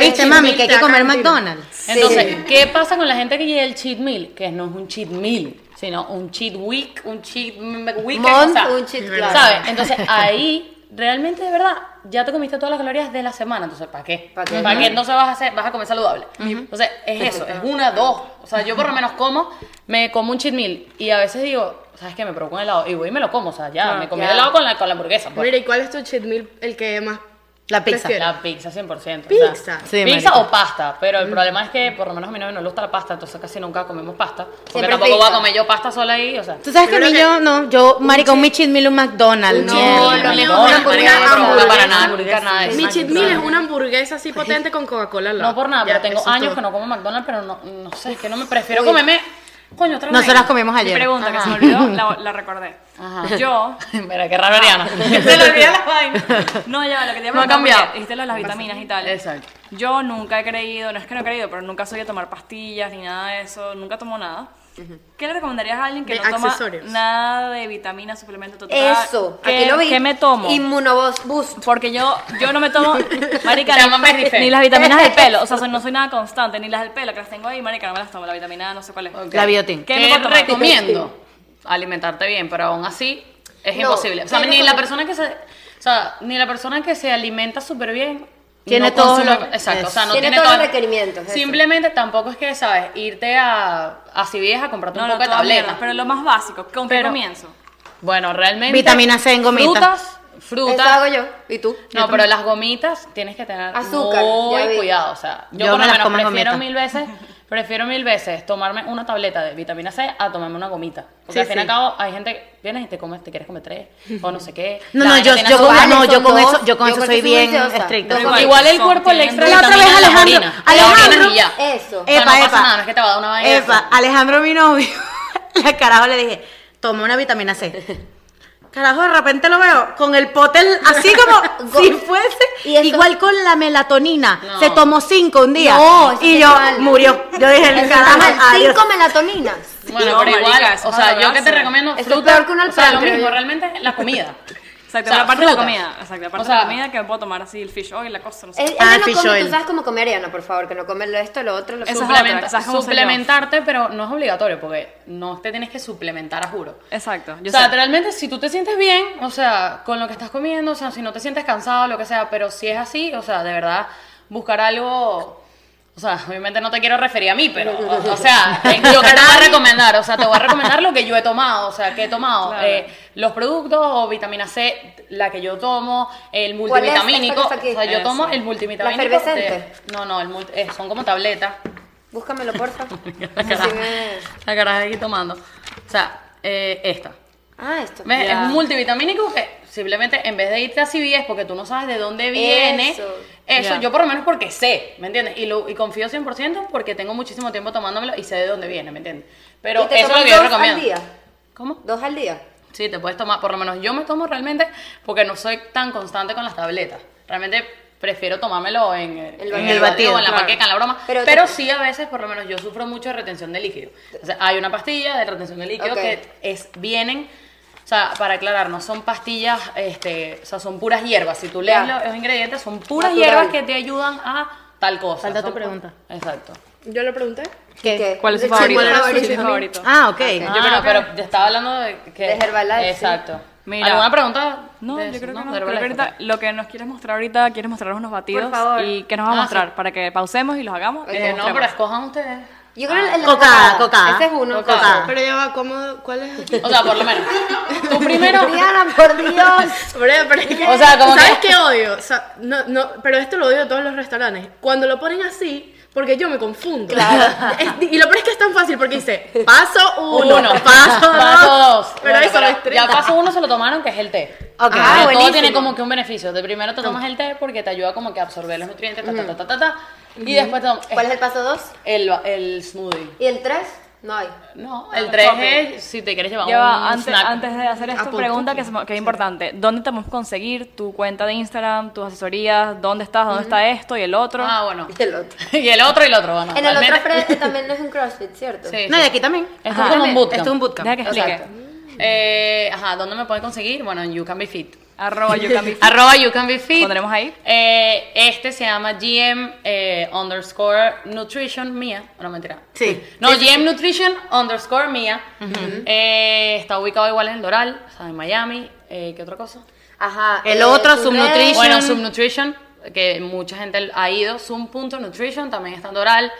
¿Viste, mami, que hay que comer. McDonald's? Entonces, Sí. ¿qué pasa con la gente que llega el cheat meal? Que no es un cheat meal, sino un cheat week, un cheat weekend, Month, o sea, un cheat. ¿sabes? Entonces, ahí, realmente, de verdad, ya te comiste todas las calorías de la semana, entonces, ¿para qué? ¿Pa' qué? ¿Para qué entonces vas a, hacer, vas a comer saludable? Entonces, es eso, es una, dos. O sea, yo por lo menos como, me como un cheat meal y a veces digo, ¿sabes qué? Me provoco un helado y voy y me lo como, o sea, ya, me comí ya. el helado con la, con la hamburguesa. pues. Mira, ¿y cuál es tu cheat meal el que más La pizza. La pizza, 100%. Pizza. O sea, Sí, pizza marica. o pasta, pero el problema es que por lo menos a mi novio no le gusta la pasta, entonces casi nunca comemos pasta. Porque Siempre tampoco voy pizza. a comer yo pasta sola ahí, o sea. Tú sabes que a Yo mí creo yo, no, yo, marica, un mi cheat meal, un McDonald's. No. hamburguesa, no me provoca para nada, hamburguesa. nada de eso. Mi cheat meal es una hamburguesa así potente con Coca-Cola. No por nada, pero tengo años que no como McDonald's, pero no, no sé, es que no me prefiero comerme. Coño, otra vez. Nosotras comimos Mi ayer. pregunta que se me Ajá. olvidó, la, la recordé. Ajá. Yo. Mira, qué raro, Ariana. Se le olvida la vaina. No, ya, lo que te No ha a preguntar, cambiado. Dijiste lo de las vitaminas y tal. Exacto. Yo nunca he creído, no es que no he creído, pero nunca soy de tomar pastillas ni nada de eso, nunca tomo nada. ¿Qué le recomendarías a alguien que De no toma nada de vitaminas, suplementos, total? Eso, ¿Qué, aquí lo vi. ¿Qué me tomo? Inmunoboost boost. Porque yo, yo no me tomo, marica, ni, ni las vitaminas del pelo, o sea, soy- no soy nada constante, ni las del pelo, que las tengo ahí, marica, no me las tomo, la vitamina no sé cuál es. La biotin. ¿Qué ¿Qué me recomiendo? Alimentarte bien, pero aún así es No, imposible. O sea, ¿qué ni la persona que se, o sea, ni la persona que se alimenta súper bien Tiene no todo lo- exacto, o sea, no Tiene tiene, todos los requerimientos, eso. Simplemente tampoco es que sabes irte a a Civies a comprarte No, un no, poco de tabletas. pero lo más básico, ¿con qué comienzo? Bueno, realmente Vitamina C en gomita. Frutas, Eso frutas. hago yo. ¿Y tú? No, pero las gomitas tienes que tener Azúcar, muy cuidado. O sea, yo, Yo por me lo las menos prefiero gomita. mil veces, prefiero mil veces tomarme una tableta de vitamina C a tomarme una gomita. Porque Sí, al fin y sí. al cabo hay gente que vienes y te comes, te quieres comer tres o no sé qué. No, yo, con, no, yo con eso, yo con Yo eso soy bien estricta. Igual, igual el cuerpo le extra La otra vez la Alejandro-. Eso. O sea, Epa, no pasa epa. nada, no es que te va a dar una vaina. Epa, Alejandro, mi novio, la carajo le dije, toma una vitamina C. Carajo, de repente lo veo con el potel así como si fuese Y igual con la melatonina. No. Se tomó cinco un día No, y yo murió. Yo dije, el carajo, adiós. Cinco melatoninas. Bueno, No, pero igual, o sea, yo que te recomiendo Eso es fruta, peor que un o sea, lo mismo, realmente la comida. Exacto, O sea, la parte de la comida, exacto, la parte O sea, de la comida que me puedo tomar así, el fish oil, la cosa, no sé. Él, Ah, no fish come, oil. tú sabes cómo come Ariana, por favor, que no come lo esto, lo otro, lo Eso es otro. otra, ¿sabes cómo soy yo? suplementarte, pero no es obligatorio, porque no te tienes que suplementar, a juro. Exacto, yo o sea, sé. realmente si tú te sientes bien, o sea, con lo que estás comiendo, o sea, si no te sientes cansado, lo que sea, pero si es así, o sea, de verdad, buscar algo, o sea, obviamente no te quiero referir a mí, pero, o, o sea, yo que te voy a recomendar, o sea, te voy a recomendar lo que yo he tomado, o sea, que he tomado, Claro. eh, los productos o vitamina C, la que yo tomo, el ¿Cuál es esta multivitamínico, o sea, yo tomo el multivitamínico. ¿La de- no, no, el multi- eh, son como tabletas. Búscamelo, porfa. La caraja, me- la caraja aquí tomando. O sea, eh, esta. Ah, esto. Es un multivitamínico que simplemente en vez de irte a CVS porque tú no sabes de dónde viene, Eso. Eso, yo por lo menos porque sé, ¿me entiendes? Y, lo, y confío 100% porque tengo muchísimo tiempo tomándomelo y sé de dónde viene, ¿me entiendes? Pero ¿Y te eso es lo que yo dos recomiendo. al día? ¿Cómo? ¿Dos al día? Sí, te puedes tomar, por lo menos yo me tomo realmente porque no soy tan constante con las tabletas. Realmente prefiero tomármelo en, en El batido, batido, en la claro. panqueca, en la broma. Pero Pero, te- sí, a veces, por lo menos, yo sufro mucho de retención de líquido. O sea, hay una pastilla de retención de líquido que es, vienen, o sea, para aclarar, no son pastillas, este, o sea, son puras hierbas. Si tú lees los, los ingredientes, son puras Natural. hierbas que te ayudan a tal cosa. Falta tu pregunta. Exacto. Yo le pregunté. ¿Qué? ¿Qué? ¿Cuál es su favorito? ¿cuál era su ¿Cuál es su favorito? favorito? Ah, ok. Yo creo pero te estaba hablando de que... De Herbalife, sí. Exacto. Mira. ¿Alguna pregunta? No, yo creo que no. De Creo que Herbalife, ahorita lo que nos quieres mostrar ahorita, quieres mostrar unos batidos. favor. ¿Y qué nos va a Ah, mostrar? sí. Para que pausemos y los hagamos. y Eh, no, pero escojan ustedes. Yo creo el, el Cocada, cocada. Ese es uno. Cocada. cocada. Pero ya va, ¿cómo, ¿cuál es? O sea, por lo menos. Tú primero. Diana, por Dios. Pero, pero es que- O sea, como ¿Sabes que- qué odio? O sea, no, no, pero esto lo odio de todos los restaurantes. Cuando lo ponen así, porque yo me confundo. Claro. Es- y lo peor es que es tan fácil porque dice paso uno, Uno. paso dos. Paso dos. Pero Bueno, eso me ya estresa. paso uno se lo tomaron, que es el té. Ok. O sea, Ah, todo tiene como que un beneficio. De primero te tomas el té porque te ayuda como que a absorber los nutrientes, ta, ta, ta, ta, ta, ta. Y después ¿Cuál es el paso dos? el, el smoothie. ¿Y el tres? No hay. No, el 3 es si te quieres llevar Lleva, un antes, snack. antes de hacer esto, Apunta. pregunta que es, que es importante. ¿Dónde te podemos conseguir tu cuenta de Instagram, tus asesorías? ¿Dónde estás? ¿Dónde está esto y el otro? Ah, bueno. Y el otro. y el otro y el otro, bueno. En el otro pre- también es un CrossFit, ¿cierto? Sí, No, sí. y aquí también. Esto es como un bootcamp. Esto es un bootcamp. Deja que explique. Exacto. Eh, ajá, ¿dónde me pueden conseguir? Bueno, en You Can Be Fit. Arroba you can be fit. Arroba You Can Be Fit. Pondremos ahí. Eh, este se llama GM eh, underscore Nutrition Mía. No, mentira. Sí. No, GM Nutrition underscore Mía. Eh, está ubicado igual en el Doral, o sea, en Miami. Eh, ¿Qué otra cosa? Ajá. El eh, otro, Subnutrition. Bueno, Subnutrition, que mucha gente ha ido. Zoom.nutrition también está en Doral.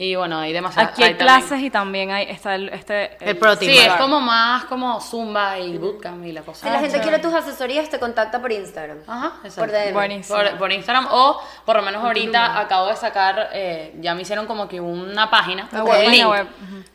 Y bueno, hay demasiadas. Aquí hay también- clases y también hay, está el, este, El protein Sí, es como más como Zumba y Bootcamp y la cosa. Si la gente quiere tus asesorías, te contacta por Instagram. Ajá, exacto. Por DM. Buenísimo. Por, por Instagram o por lo menos ahorita acabo de sacar, eh, ya me hicieron como que una página, Ah, un bueno, link. web.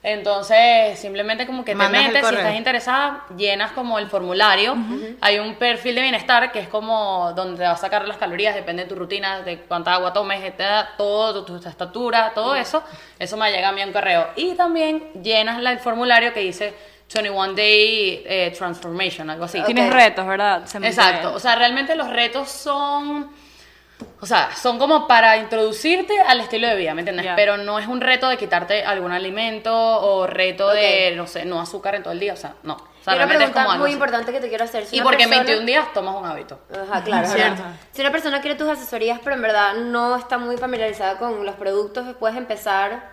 Entonces simplemente como que te Mandas el metes, si estás interesada, llenas como el formulario. Hay un perfil de bienestar que es como donde te va a sacar las calorías, depende de tu rutina, de cuánta agua tomes, etcétera, todo, tu, tu estatura, todo eso. Eso me llega a mí un correo. Y también llenas el formulario que dice 21 Day eh, Transformation, algo así. Tienes retos, ¿verdad? Se me- Exacto, o sea, realmente los retos son, o sea, son como para introducirte al estilo de vida, ¿me entiendes? Ya. Pero no es un reto de quitarte algún alimento o reto de, Ok. no sé, no azúcar en todo el día, o sea, no. O sea, Y una realmente es como algo muy así. importante que te quiero hacer. Si Y porque en persona- 21 días tomas un hábito. Ajá, claro, Cierto. Si una persona quiere tus asesorías, pero en verdad no está muy familiarizada con los productos, puedes empezar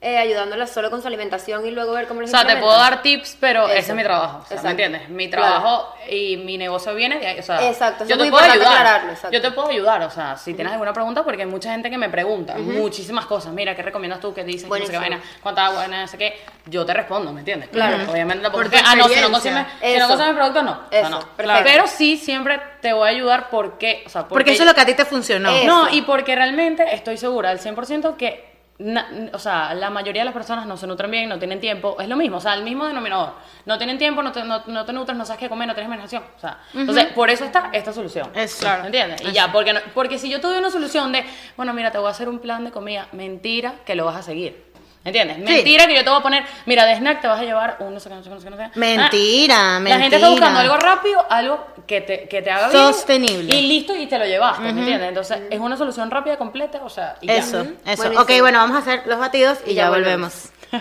eh, ayudándola solo con su alimentación y luego ver cómo O les sea, te puedo dar tips, pero ese Eso. es mi trabajo, o sea, ¿me entiendes? Mi Claro. trabajo y mi negocio viene de ahí, o sea, Exacto, eso yo te puedo ayudar, yo te puedo ayudar, o sea, si tienes alguna pregunta, porque hay mucha gente que me pregunta muchísimas cosas, mira, ¿qué recomiendas tú? ¿Qué dices? No sé qué vaina, ¿cuánta agua? No sé qué, yo te respondo, ¿me entiendes? Claro. Obviamente tampoco Por es que, tu ah, no, si no consumes, si Eso. no consumes productos, no, o sea, Eso, no. perfecto. Pero sí, siempre te voy a ayudar porque, o sea, Porque eso es lo que a ti te funcionó. No, Eso. y porque realmente estoy segura al 100% que, na- o sea, la mayoría de las personas no se nutren bien, no tienen tiempo. Es lo mismo, o sea, el mismo denominador. No tienen tiempo, no te, no, no te nutres, no sabes qué comer, no tienes imaginación. O sea, entonces, por eso está esta solución. Eso. ¿Me entiendes? Y ya, porque, no- porque si yo te doy una solución de, bueno, mira, te voy a hacer un plan de comida, mentira que lo vas a seguir. ¿Me entiendes? Mentira que yo te voy a poner, mira, de snack te vas a llevar un no sé qué, no sé qué, no sé qué, no sé qué. Mentira, Ah, La gente está buscando mentira. algo rápido, algo que te, que te haga bien. Sostenible. Y listo, y te lo llevaste, ¿me entiendes? Entonces, es una solución rápida, completa, o sea, y ya. Eso, eso. Buenísimo. Ok, bueno, vamos a hacer los batidos y, Y ya, ya volvemos.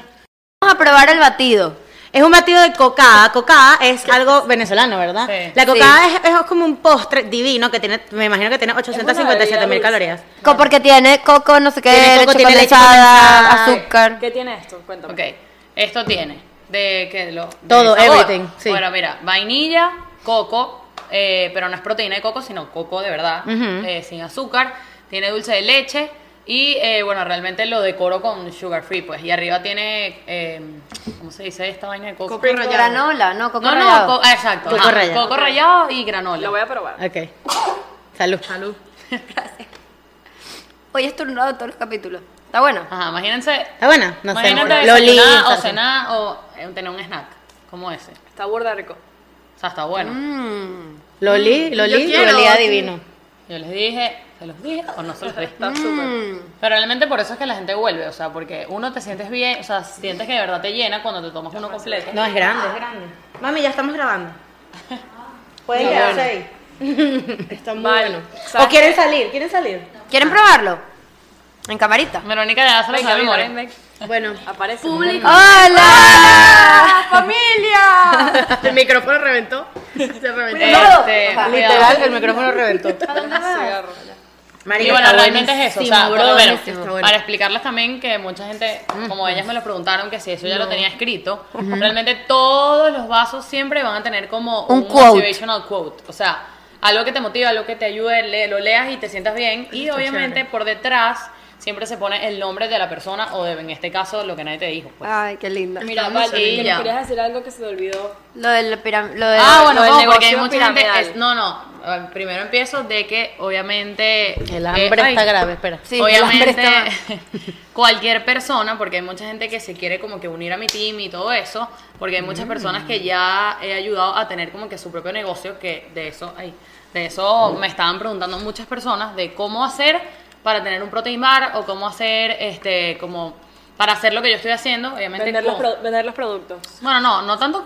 Vamos a probar el batido. Es un batido de cocada. Cocada es algo venezolano, ¿verdad? Sí. La cocada es, es como un postre divino que tiene, me imagino que tiene 857 mil calorías. Co- Porque tiene coco, no sé qué, Tiene coco, leche tiene leche condensada, condensada. azúcar. ¿Qué tiene esto? Cuéntame. Ok, esto tiene de que lo de Todo, sabor. everything, sí. Bueno, mira, vainilla, coco, eh, pero no es proteína de coco, sino coco de verdad, Ujú. eh, sin azúcar, tiene dulce de leche y eh, bueno, realmente lo decoro con sugar free, pues, y arriba tiene, eh, ¿cómo se dice esta vaina de coco? Coco rallado. Granola, no, coco no, no, rallado. co- exacto, Coco ajá, rallado. coco rallado y granola. Lo voy a probar. Ok. Salud. Salud. Hoy he estornudado todos los capítulos. Está bueno. Ajá, imagínense, ¿Está buena? No sé. imagínate Loli. desayunar o cenar o eh, tener un snack como ese. Está burda rico. O sea, está bueno. Mm. Loli, Loli, quiero, Loli sí. adivino. Yo les dije, ¿se los dije o no se los dije? Está súper. Mm. Pero realmente por eso es que la gente vuelve, o sea, porque uno te sientes bien, o sea, sientes que de verdad te llena cuando te tomas uno completo. No, es grande, es grande. Mami, ya estamos grabando. Pueden quedarse bueno. ahí. Está muy Vale. bueno. ¿O quieren salir? ¿Quieren salir? ¿Quieren probarlo? En camarita. Verónica ya se lo sabe de memoria. Bueno, Aparece. ¡Hola! ¡Familia! el micrófono reventó. Se reventó. Este. Literal, el micrófono reventó. Cigarro, ya. Marica, Y bueno, está realmente es eso, o sea, está bueno. para explicarles también que mucha gente, como ellas me lo preguntaron, que si eso ya lo tenía escrito, realmente todos los vasos siempre van a tener como Un un, quote. motivational quote, o sea, algo que te motiva, algo que te ayude, lo leas y te sientas bien, y obviamente por detrás siempre se pone el nombre de la persona o de, en este caso, lo que nadie te dijo. pues. Ay, qué lindo. Mira, Val, Sí, que ya. nos querías decir algo que se te olvidó. Lo del lo del Ah, bueno, lo del no, porque hay negocio mucha gente. piramidal. es- no, no. Eh, Primero empiezo de que obviamente. El eh, hambre ay, está grave, espera. Sí, el hambre obviamente está- cualquier persona, porque hay mucha gente que se quiere como que unir a mi team y todo eso, porque hay muchas personas que ya he ayudado a tener como que su propio negocio, que de eso, ay, de eso me estaban preguntando muchas personas de cómo hacer para tener un protein bar o cómo hacer este como para hacer lo que yo estoy haciendo, obviamente. Vender los, con- pro- vender los productos. Bueno, no, no tanto.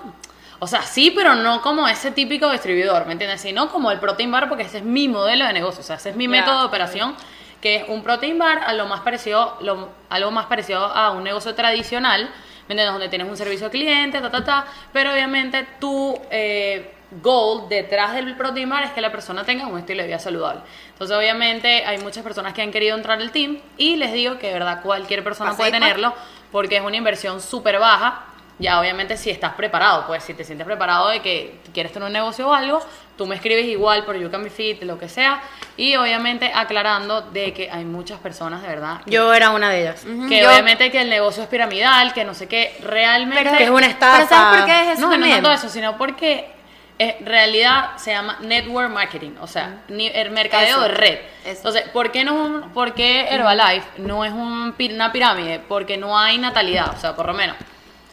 O sea, sí, pero no como ese típico distribuidor, ¿me entiendes? Sino como el protein bar, porque ese es mi modelo de negocio, o sea, ese es mi Ya, método de operación, que es un protein bar a lo más parecido, lo- algo más parecido a un negocio tradicional, ¿me entiendes? Donde tienes un servicio al cliente, ta, ta, ta, pero obviamente tu eh, goal detrás del protein bar es que la persona tenga un estilo de vida saludable. Entonces, obviamente, hay muchas personas que han querido entrar al team y les digo que de verdad cualquier persona puede tenerlo porque es una inversión súper baja. Ya obviamente si estás preparado, pues si te sientes preparado de que quieres tener un negocio o algo, tú me escribes igual por You Can Be Fit, lo que sea, y obviamente aclarando de que hay muchas personas de verdad Yo era una de ellas. que Yo- obviamente que el negocio es piramidal, que no sé qué, realmente Pero, Que es una estafa. Pero ¿sabes por qué es eso no, no también? tanto eso, sino porque en realidad se llama network marketing, o sea, ni- el mercadeo Eso, de red. eso. Entonces, ¿por qué, no es un- por qué Herbalife no es un pi- una pirámide? Porque no hay natalidad, o sea, por lo menos.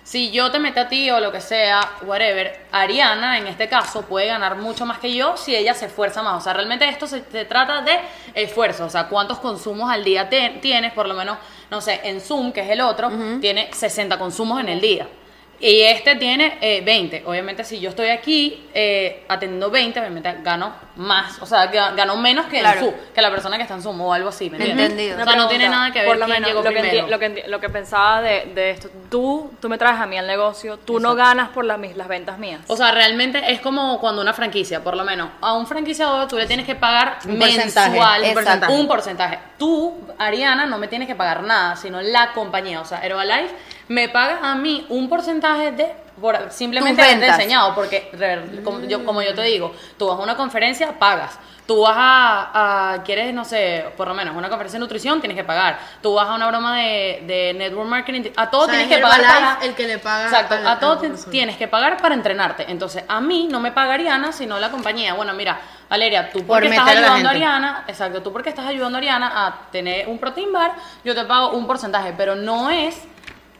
Si yo te meto a ti o lo que sea, whatever, Ariana en este caso puede ganar mucho más que yo si ella se esfuerza más. O sea, realmente esto se, se trata de esfuerzo. O sea, cuántos consumos al día te- tienes, por lo menos, no sé, en Zoom, que es el otro, tiene 60 consumos en el día. Y este tiene eh, 20. Obviamente, si yo estoy aquí eh, atendiendo 20, obviamente gano más. O sea, ga- gano menos que Claro. Zoom, que la persona que está en Zoom o algo así. ¿me entiendes? Entendido. O sea, no tiene nada que ver por lo quién menos, llegó lo que, primero. lo, que lo que pensaba de, de esto, tú, tú me traes a mí al negocio, tú no ganas por las, mis- las ventas mías. O sea, realmente es como cuando una franquicia, por lo menos, a un franquiciador tú le tienes que pagar Un porcentaje, mensual un porcentaje. un porcentaje. Tú, Ariana, no me tienes que pagar nada, sino la compañía. O sea, Herbalife me paga a mí un porcentaje de por simplemente haberte enseñado, porque re- como yo, como yo te digo, tú vas a una conferencia, pagas. Tú vas a, a- quieres, no sé, por lo menos una conferencia de nutrición, tienes que pagar. Tú vas a una broma de, de network marketing, a todo O sea, tienes es que pagar para... el que le paga Exacto, a todo tienes que pagar para entrenarte. Entonces, a mí no me paga Ariana, sino la compañía. Bueno, mira, Valeria, tú Por porque estás a la ayudando a gente. Ariana, exacto, tú porque estás ayudando a Ariana a tener un protein bar, yo te pago un porcentaje, pero no es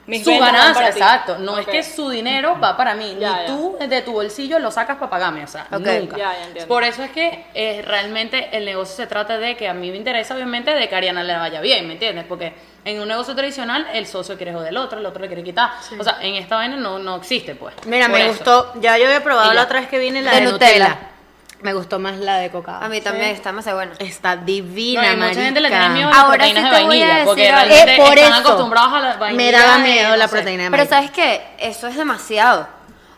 Mis su ganancia, exacto. No es que su dinero va para mí, Ya, ni ya. tú de tu bolsillo lo sacas para pagarme, o sea, nunca. Ya. Por eso es que eh, realmente el negocio se trata de que a mí me interesa, obviamente, de que a Ariana le vaya bien, ¿me entiendes? Porque en un negocio tradicional, el socio quiere joder del otro, el otro le quiere quitar. O sea, en esta vaina no, no existe, pues. Mira, Por me eso. gustó. Ya yo había probado la otra vez que vine la De de, Nutella. Nutella. Me gustó más la de cacao. A mí también está más buena. Está No, divina, y mucha gente le marica. tiene miedo a las Ahora proteínas sí de te voy a vainilla, porque decir realmente Eh, por están eso. acostumbrados a la vainilla. Me daba de, miedo no la sé. proteína de Pero maíz. ¿sabes qué? Eso es demasiado.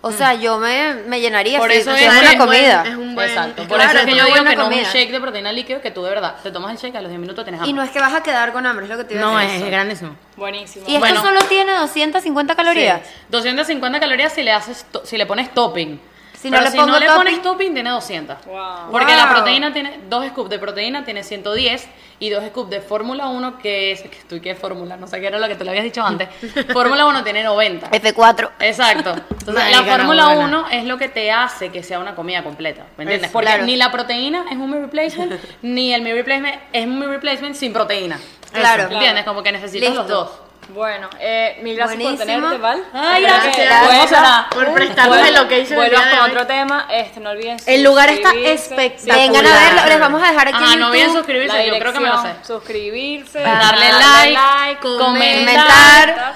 O sea, yo me, me llenaría Por si eso si es es una es buen- comida. es un buen- Exacto. es Por claro, eso es que es yo digo que no es comida. un shake de proteína líquido que tú de verdad te tomas el shake a los 10 minutos tienes hambre. Y no es que vas a quedar con hambre, es lo que te iba a No, decir. es grandísimo. Buenísimo. Y esto Bueno. solo tiene 250 calorías. Sí. 250 calorías si le haces to- si le pones topping. Si no Pero le si pongo no le topping- pones topping tiene 200. Wow. Porque Wow. la proteína tiene dos scoops de proteína tiene 110 y dos scoops de Fórmula 1 que es que estoy que Fórmula, no sé qué era lo que te lo habías dicho antes. Fórmula 1 tiene 90. F4. Exacto. Entonces, la Fórmula buena. 1 es lo que te hace que sea una comida completa. ¿Me entiendes? Es- Porque claro. ni la proteína es un meal replacement, ni el meal replacement es un meal replacement sin proteína. Claro. ¿Me ¿Entiendes? Como que necesitas Listo. los dos. Bueno, eh, mil gracias por Buenísimo. tenerte, Val. Ay, gracias. que Gracias. Por prestarnos el location el Vuelvas con hoy. otro tema. Este, no olviden El lugar está espectacular. Vengan a verlo, les vamos a dejar aquí Ah, no olviden suscribirse, yo creo que me lo sé. Suscribirse, Darle darle like, comentar,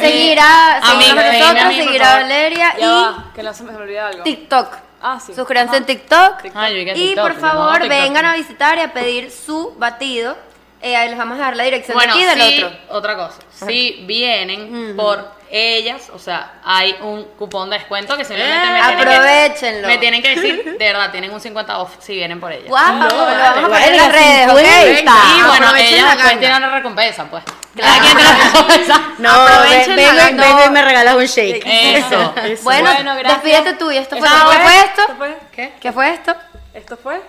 seguir a, a mí, seguirnos a a nosotros, mí, por seguir a. Valeria Ya y va, que no se me olvide algo. TikTok. Ah, sí. Suscríbanse en Ajá. TikTok. Yo que y TikTok, por favor, vengan a visitar y a pedir su batido. Eh, ahí les vamos a dar la dirección Bueno, de aquí y del sí, otro. otra cosa. Si vienen por ellas, o sea, hay un cupón de descuento que simplemente Eh, me tienen que, aprovechenlo. me tienen que decir, de verdad, tienen un 50 off si vienen por ellas. Guau, lo vamos a poner en las redes, ¿ok? 50. Y bueno, aprovechen ellas ganga. tienen una recompensa, pues. Cada quien tiene una recompensa. No, ven, la ven, ven y me regalas un shake. Eso. Bueno, Bueno, gracias. despídete tú y esto fue, Eso ¿qué fue. esto? ¿Esto fue? ¿Qué? ¿Qué fue esto? ¿Esto fue?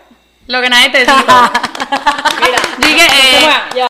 Lo que nadie te dijo. Mira, dije, eh,